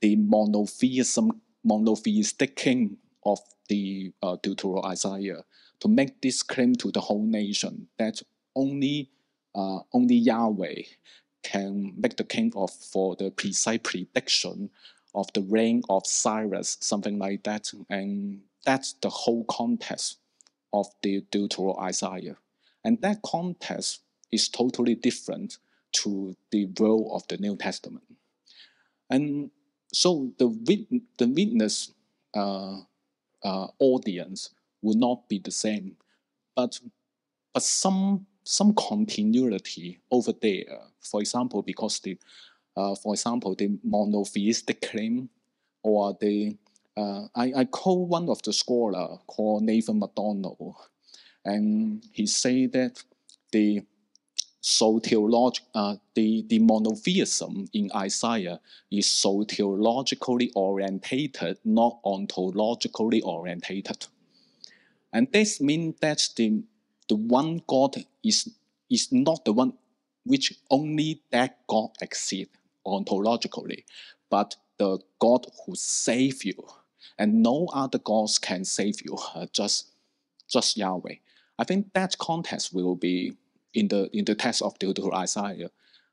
Speaker 3: the monotheism, monotheistic king of the uh, Deutero Isaiah to make this claim to the whole nation that only uh, only Yahweh can make the king of for the precise prediction of the reign of Cyrus, something like that, and that's the whole context of the Deutero Isaiah, and that context is totally different to the world of the New Testament, and so the wit- the witness uh, uh, audience will not be the same, but but some some continuity over there. For example, because the uh, for example the monotheistic claim or the uh, I, I call one of the scholar called Nathan MacDonald, and he say that the uh, the, the monotheism in Isaiah is soteriologically orientated, not ontologically orientated. And this means that the, the one God is, is not the one which only that God exists ontologically, but the God who save you. And no other gods can save you, uh, just, just Yahweh. I think that context will be in the in the text of Deutero Isaiah.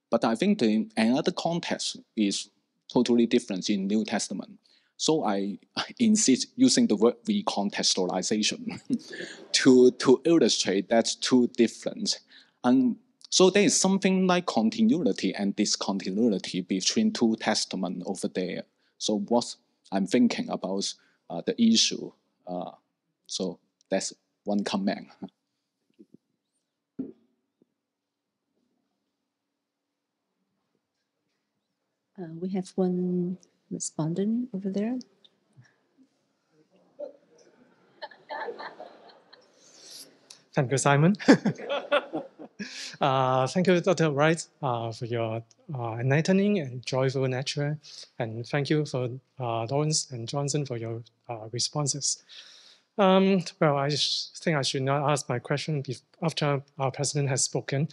Speaker 3: But I think the another context is totally different in New Testament. So I insist using the word recontextualization to, to illustrate that two different. And so there is something like continuity and discontinuity between two testaments over there. So what I'm thinking about uh, the issue. Uh, so that's one comment.
Speaker 1: Uh, we have one respondent over there.
Speaker 7: Thank you, Simon. uh, thank you, Dr. Wright, uh, for your uh, enlightening and joyful nature. And thank you for uh, Lawrence and Johnson for your uh, responses. Um, well, I think I should not ask my question after our president has spoken.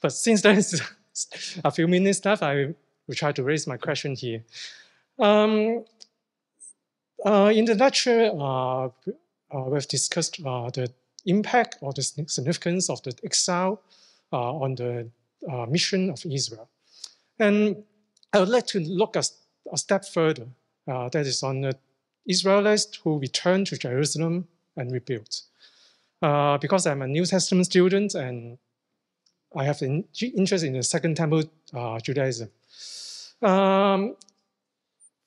Speaker 7: But since there is a few minutes left, I will try to raise my question here. Um, uh, in the lecture, uh, uh, we've discussed uh, the impact or the significance of the exile uh, on the mission of Israel. And I would like to look a, a step further, that is on the Israelites who returned to Jerusalem and rebuilt. Uh, because I'm a New Testament student and I have an interest in the Second Temple uh, Judaism. Um,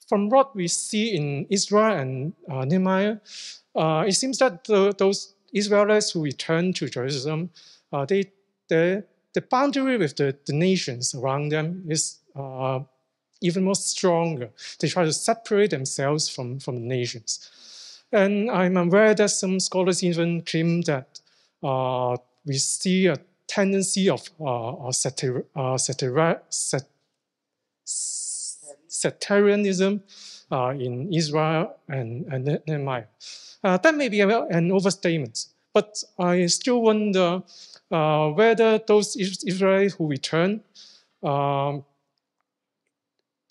Speaker 7: from what we see in Ezra and uh, Nehemiah, uh, it seems that the, those Israelites who returned to Jerusalem, uh, they, the, the boundary with the, the nations around them is uh, even more stronger. They try to separate themselves from, from the nations. And I'm aware that some scholars even claim that uh, we see a tendency of uh, satir, uh, satir, sat, sectarianism uh, in Ezra and, and Nehemiah. Uh, that may be an overstatement, but I still wonder uh, whether those Israelis who return um,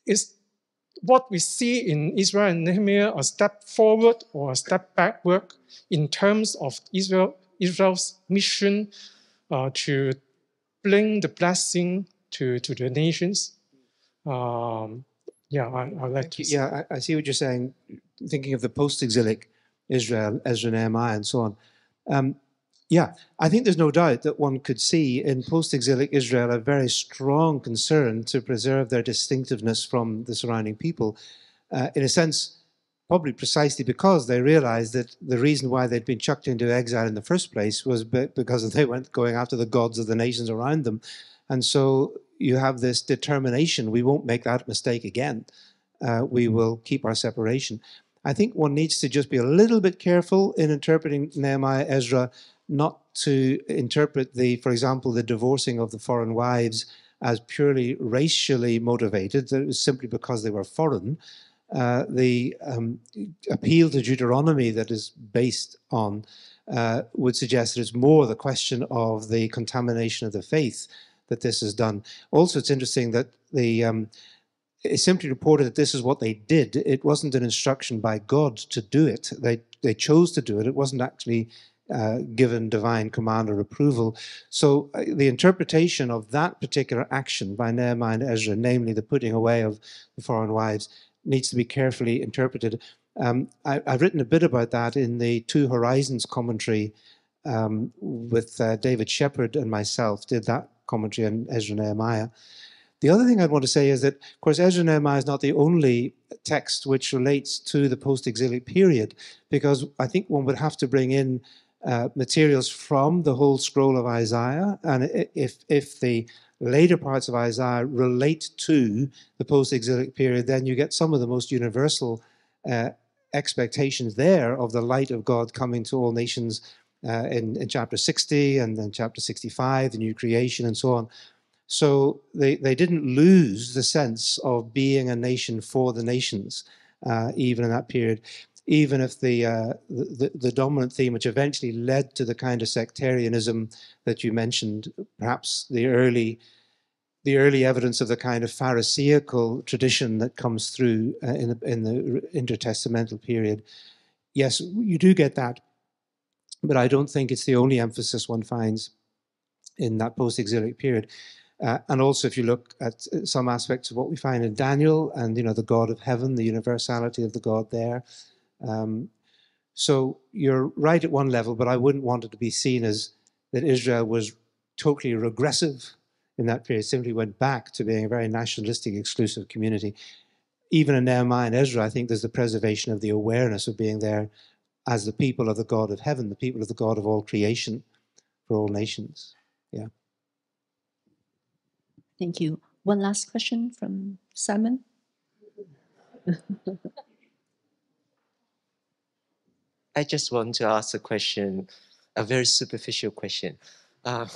Speaker 7: is what we see in Ezra and Nehemiah a step forward or a step backward in terms of Israel, Israel's mission uh, to bring the blessing to, to the nations. Um, yeah, I, I like to.
Speaker 2: Yeah, I, I, see what you're saying. Thinking of the post-exilic Israel, Ezra, Nehemiah, and so on. Um, yeah, I think there's no doubt that one could see in post-exilic Israel a very strong concern to preserve their distinctiveness from the surrounding people. Uh, in a sense, probably precisely because they realized that the reason why they'd been chucked into exile in the first place was because they went going after the gods of the nations around them. And so you have this determination, we won't make that mistake again. Uh, we will keep our separation. I think one needs to just be a little bit careful in interpreting Nehemiah, Ezra, not to interpret the, for example, the divorcing of the foreign wives as purely racially motivated. that It was simply because they were foreign. Uh, the um, appeal to Deuteronomy that is based on uh, would suggest that it's more the question of the contamination of the faith that this is done. Also, it's interesting that the um, it simply reported that this is what they did. It wasn't an instruction by God to do it. They they chose to do it. It wasn't actually uh, given divine command or approval. So uh, the interpretation of that particular action by Nehemiah and Ezra, namely the putting away of the foreign wives, needs to be carefully interpreted. Um, I, have written a bit about that in the Two Horizons commentary um, with uh, David Shepherd and myself, did that commentary on Ezra Nehemiah. The other thing I'd want to say is that, of course, Ezra Nehemiah is not the only text which relates to the post-exilic period, because I think one would have to bring in uh, materials from the whole scroll of Isaiah, and if if the later parts of Isaiah relate to the post-exilic period, then you get some of the most universal uh, expectations there of the light of God coming to all nations uh, in, in, chapter 60 and then chapter 65, the new creation and so on. So they, they didn't lose the sense of being a nation for the nations, uh, even in that period even if the, uh, the, the dominant theme, which eventually led to the kind of sectarianism that you mentioned, perhaps the early the early evidence of the kind of Pharisaical tradition that comes through uh, in, the, in the intertestamental period. Yes, you do get that, but I don't think it's the only emphasis one finds in that post-exilic period. Uh, and also, if you look at uh, some aspects of what we find in Daniel and you know the God of heaven, the universality of the God there, um, so you're right at one level, but I wouldn't want it to be seen as that Israel was totally regressive in that period, simply went back to being a very nationalistic, exclusive community. Even in Nehemiah and Ezra, I think there's the preservation of the awareness of being there as the people of the God of heaven, the people of the God of all creation for all nations. Yeah.
Speaker 1: Thank you. One last question from Simon.
Speaker 8: I just want to ask a question, a very superficial question. Uh,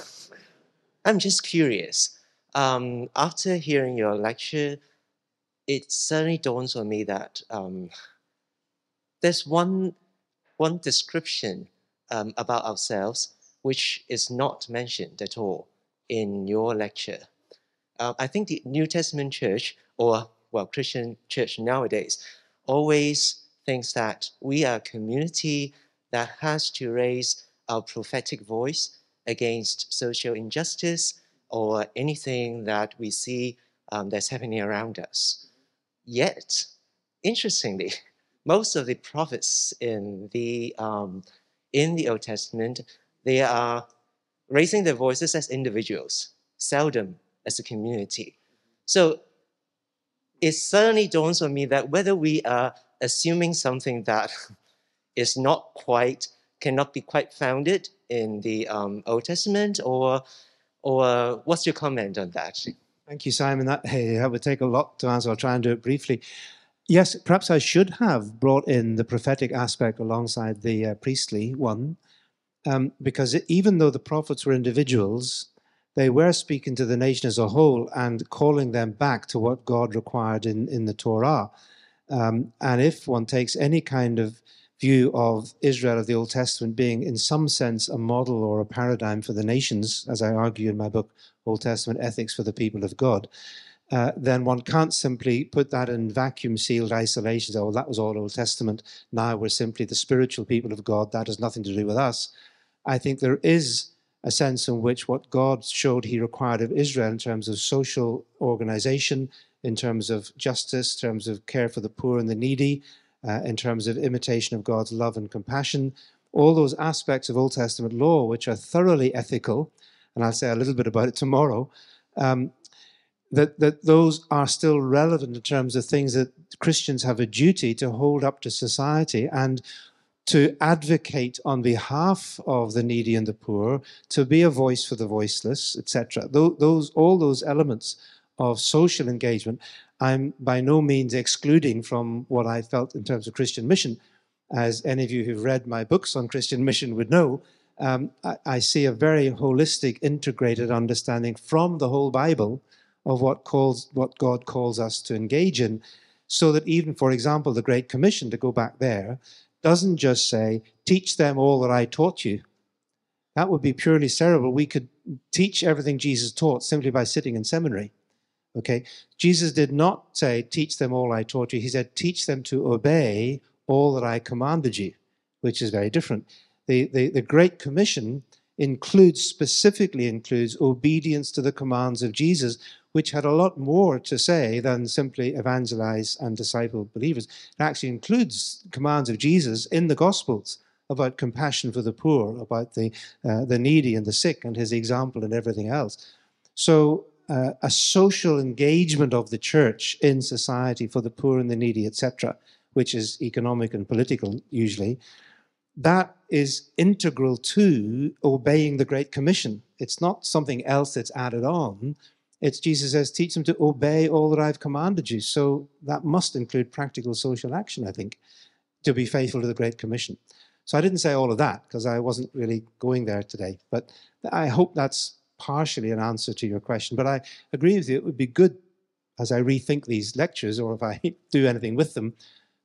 Speaker 8: I'm just curious. Um, after hearing your lecture, it suddenly dawns on me that um, there's one, one description um, about ourselves which is not mentioned at all in your lecture. Uh, I think the New Testament church, or well, Christian church nowadays, always thinks that we are a community that has to raise our prophetic voice against social injustice or anything that we see um, that's happening around us. Yet, interestingly, most of the prophets in the um, in the Old Testament they are raising their voices as individuals, seldom as a community. So it suddenly dawns on me that whether we are assuming something that is not quite, cannot be quite founded in the um, Old Testament, or, or what's your comment on that?
Speaker 2: Thank you, Simon. That, hey, that would take a lot to answer. I'll try and do it briefly. Yes, perhaps I should have brought in the prophetic aspect alongside the uh, priestly one, um, because it, even though the prophets were individuals, they were speaking to the nation as a whole and calling them back to what God required in, in the Torah. Um, and if one takes any kind of view of Israel of the Old Testament being, in some sense, a model or a paradigm for the nations, as I argue in my book, Old Testament Ethics for the People of God, uh, then one can't simply put that in vacuum sealed isolation. Oh, that was all Old Testament. Now we're simply the spiritual people of God. That has nothing to do with us. I think there is a sense in which what God showed he required of Israel in terms of social organization, in terms of justice, in terms of care for the poor and the needy, uh, in terms of imitation of God's love and compassion, all those aspects of Old Testament law which are thoroughly ethical, and I'll say a little bit about it tomorrow, um, that, that those are still relevant in terms of things that Christians have a duty to hold up to society and to advocate on behalf of the needy and the poor, to be a voice for the voiceless, etc. Those, all those elements of social engagement, I'm by no means excluding from what I felt in terms of Christian mission. As any of you who've read my books on Christian mission would know, um, I, I see a very holistic, integrated understanding from the whole Bible of what calls what God calls us to engage in, so that even, for example, the Great Commission, to go back there, doesn't just say, teach them all that I taught you. That would be purely cerebral. We could teach everything Jesus taught simply by sitting in seminary. Okay? Jesus did not say, teach them all I taught you. He said, teach them to obey all that I commanded you, which is very different. The, the, the Great Commission includes, specifically includes, obedience to the commands of Jesus, which had a lot more to say than simply evangelize and disciple believers. It actually includes commands of Jesus in the Gospels about compassion for the poor, about the, uh, the needy and the sick, and his example and everything else. So, uh, a social engagement of the church in society for the poor and the needy, etc., which is economic and political usually, that is integral to obeying the Great Commission. It's not something else that's added on. It's Jesus says, teach them to obey all that I've commanded you. So that must include practical social action, I think, to be faithful to the Great Commission. So I didn't say all of that because I wasn't really going there today. But I hope that's partially an answer to your question. But I agree with you, it would be good as I rethink these lectures or if I do anything with them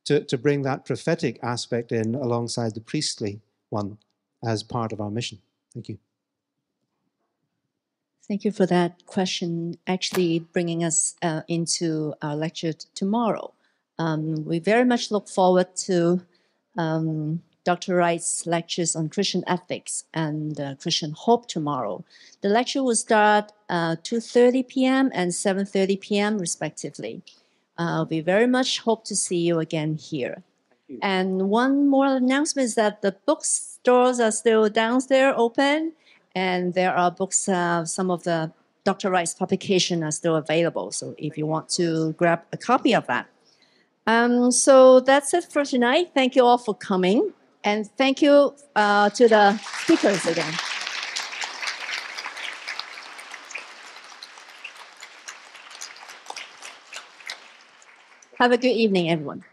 Speaker 2: to, to bring that prophetic aspect in alongside the priestly one as part of our mission. Thank you.
Speaker 1: Thank you for that question, actually bringing us uh, into our lecture tomorrow. Um, we very much look forward to um, Dr. Wright's lectures on Christian ethics and uh, Christian hope tomorrow. The lecture will start uh, 2.30 p.m. and 7.30 p.m. respectively. Uh, we very much hope to see you again here. And one more announcement is that the bookstores are still downstairs open and there are books, uh, some of the Dr. Wright's publication are still available. So if you want to grab a copy of that. Um, so that's it for tonight. Thank you all for coming. And thank you uh, to the speakers again. Have a good evening, everyone.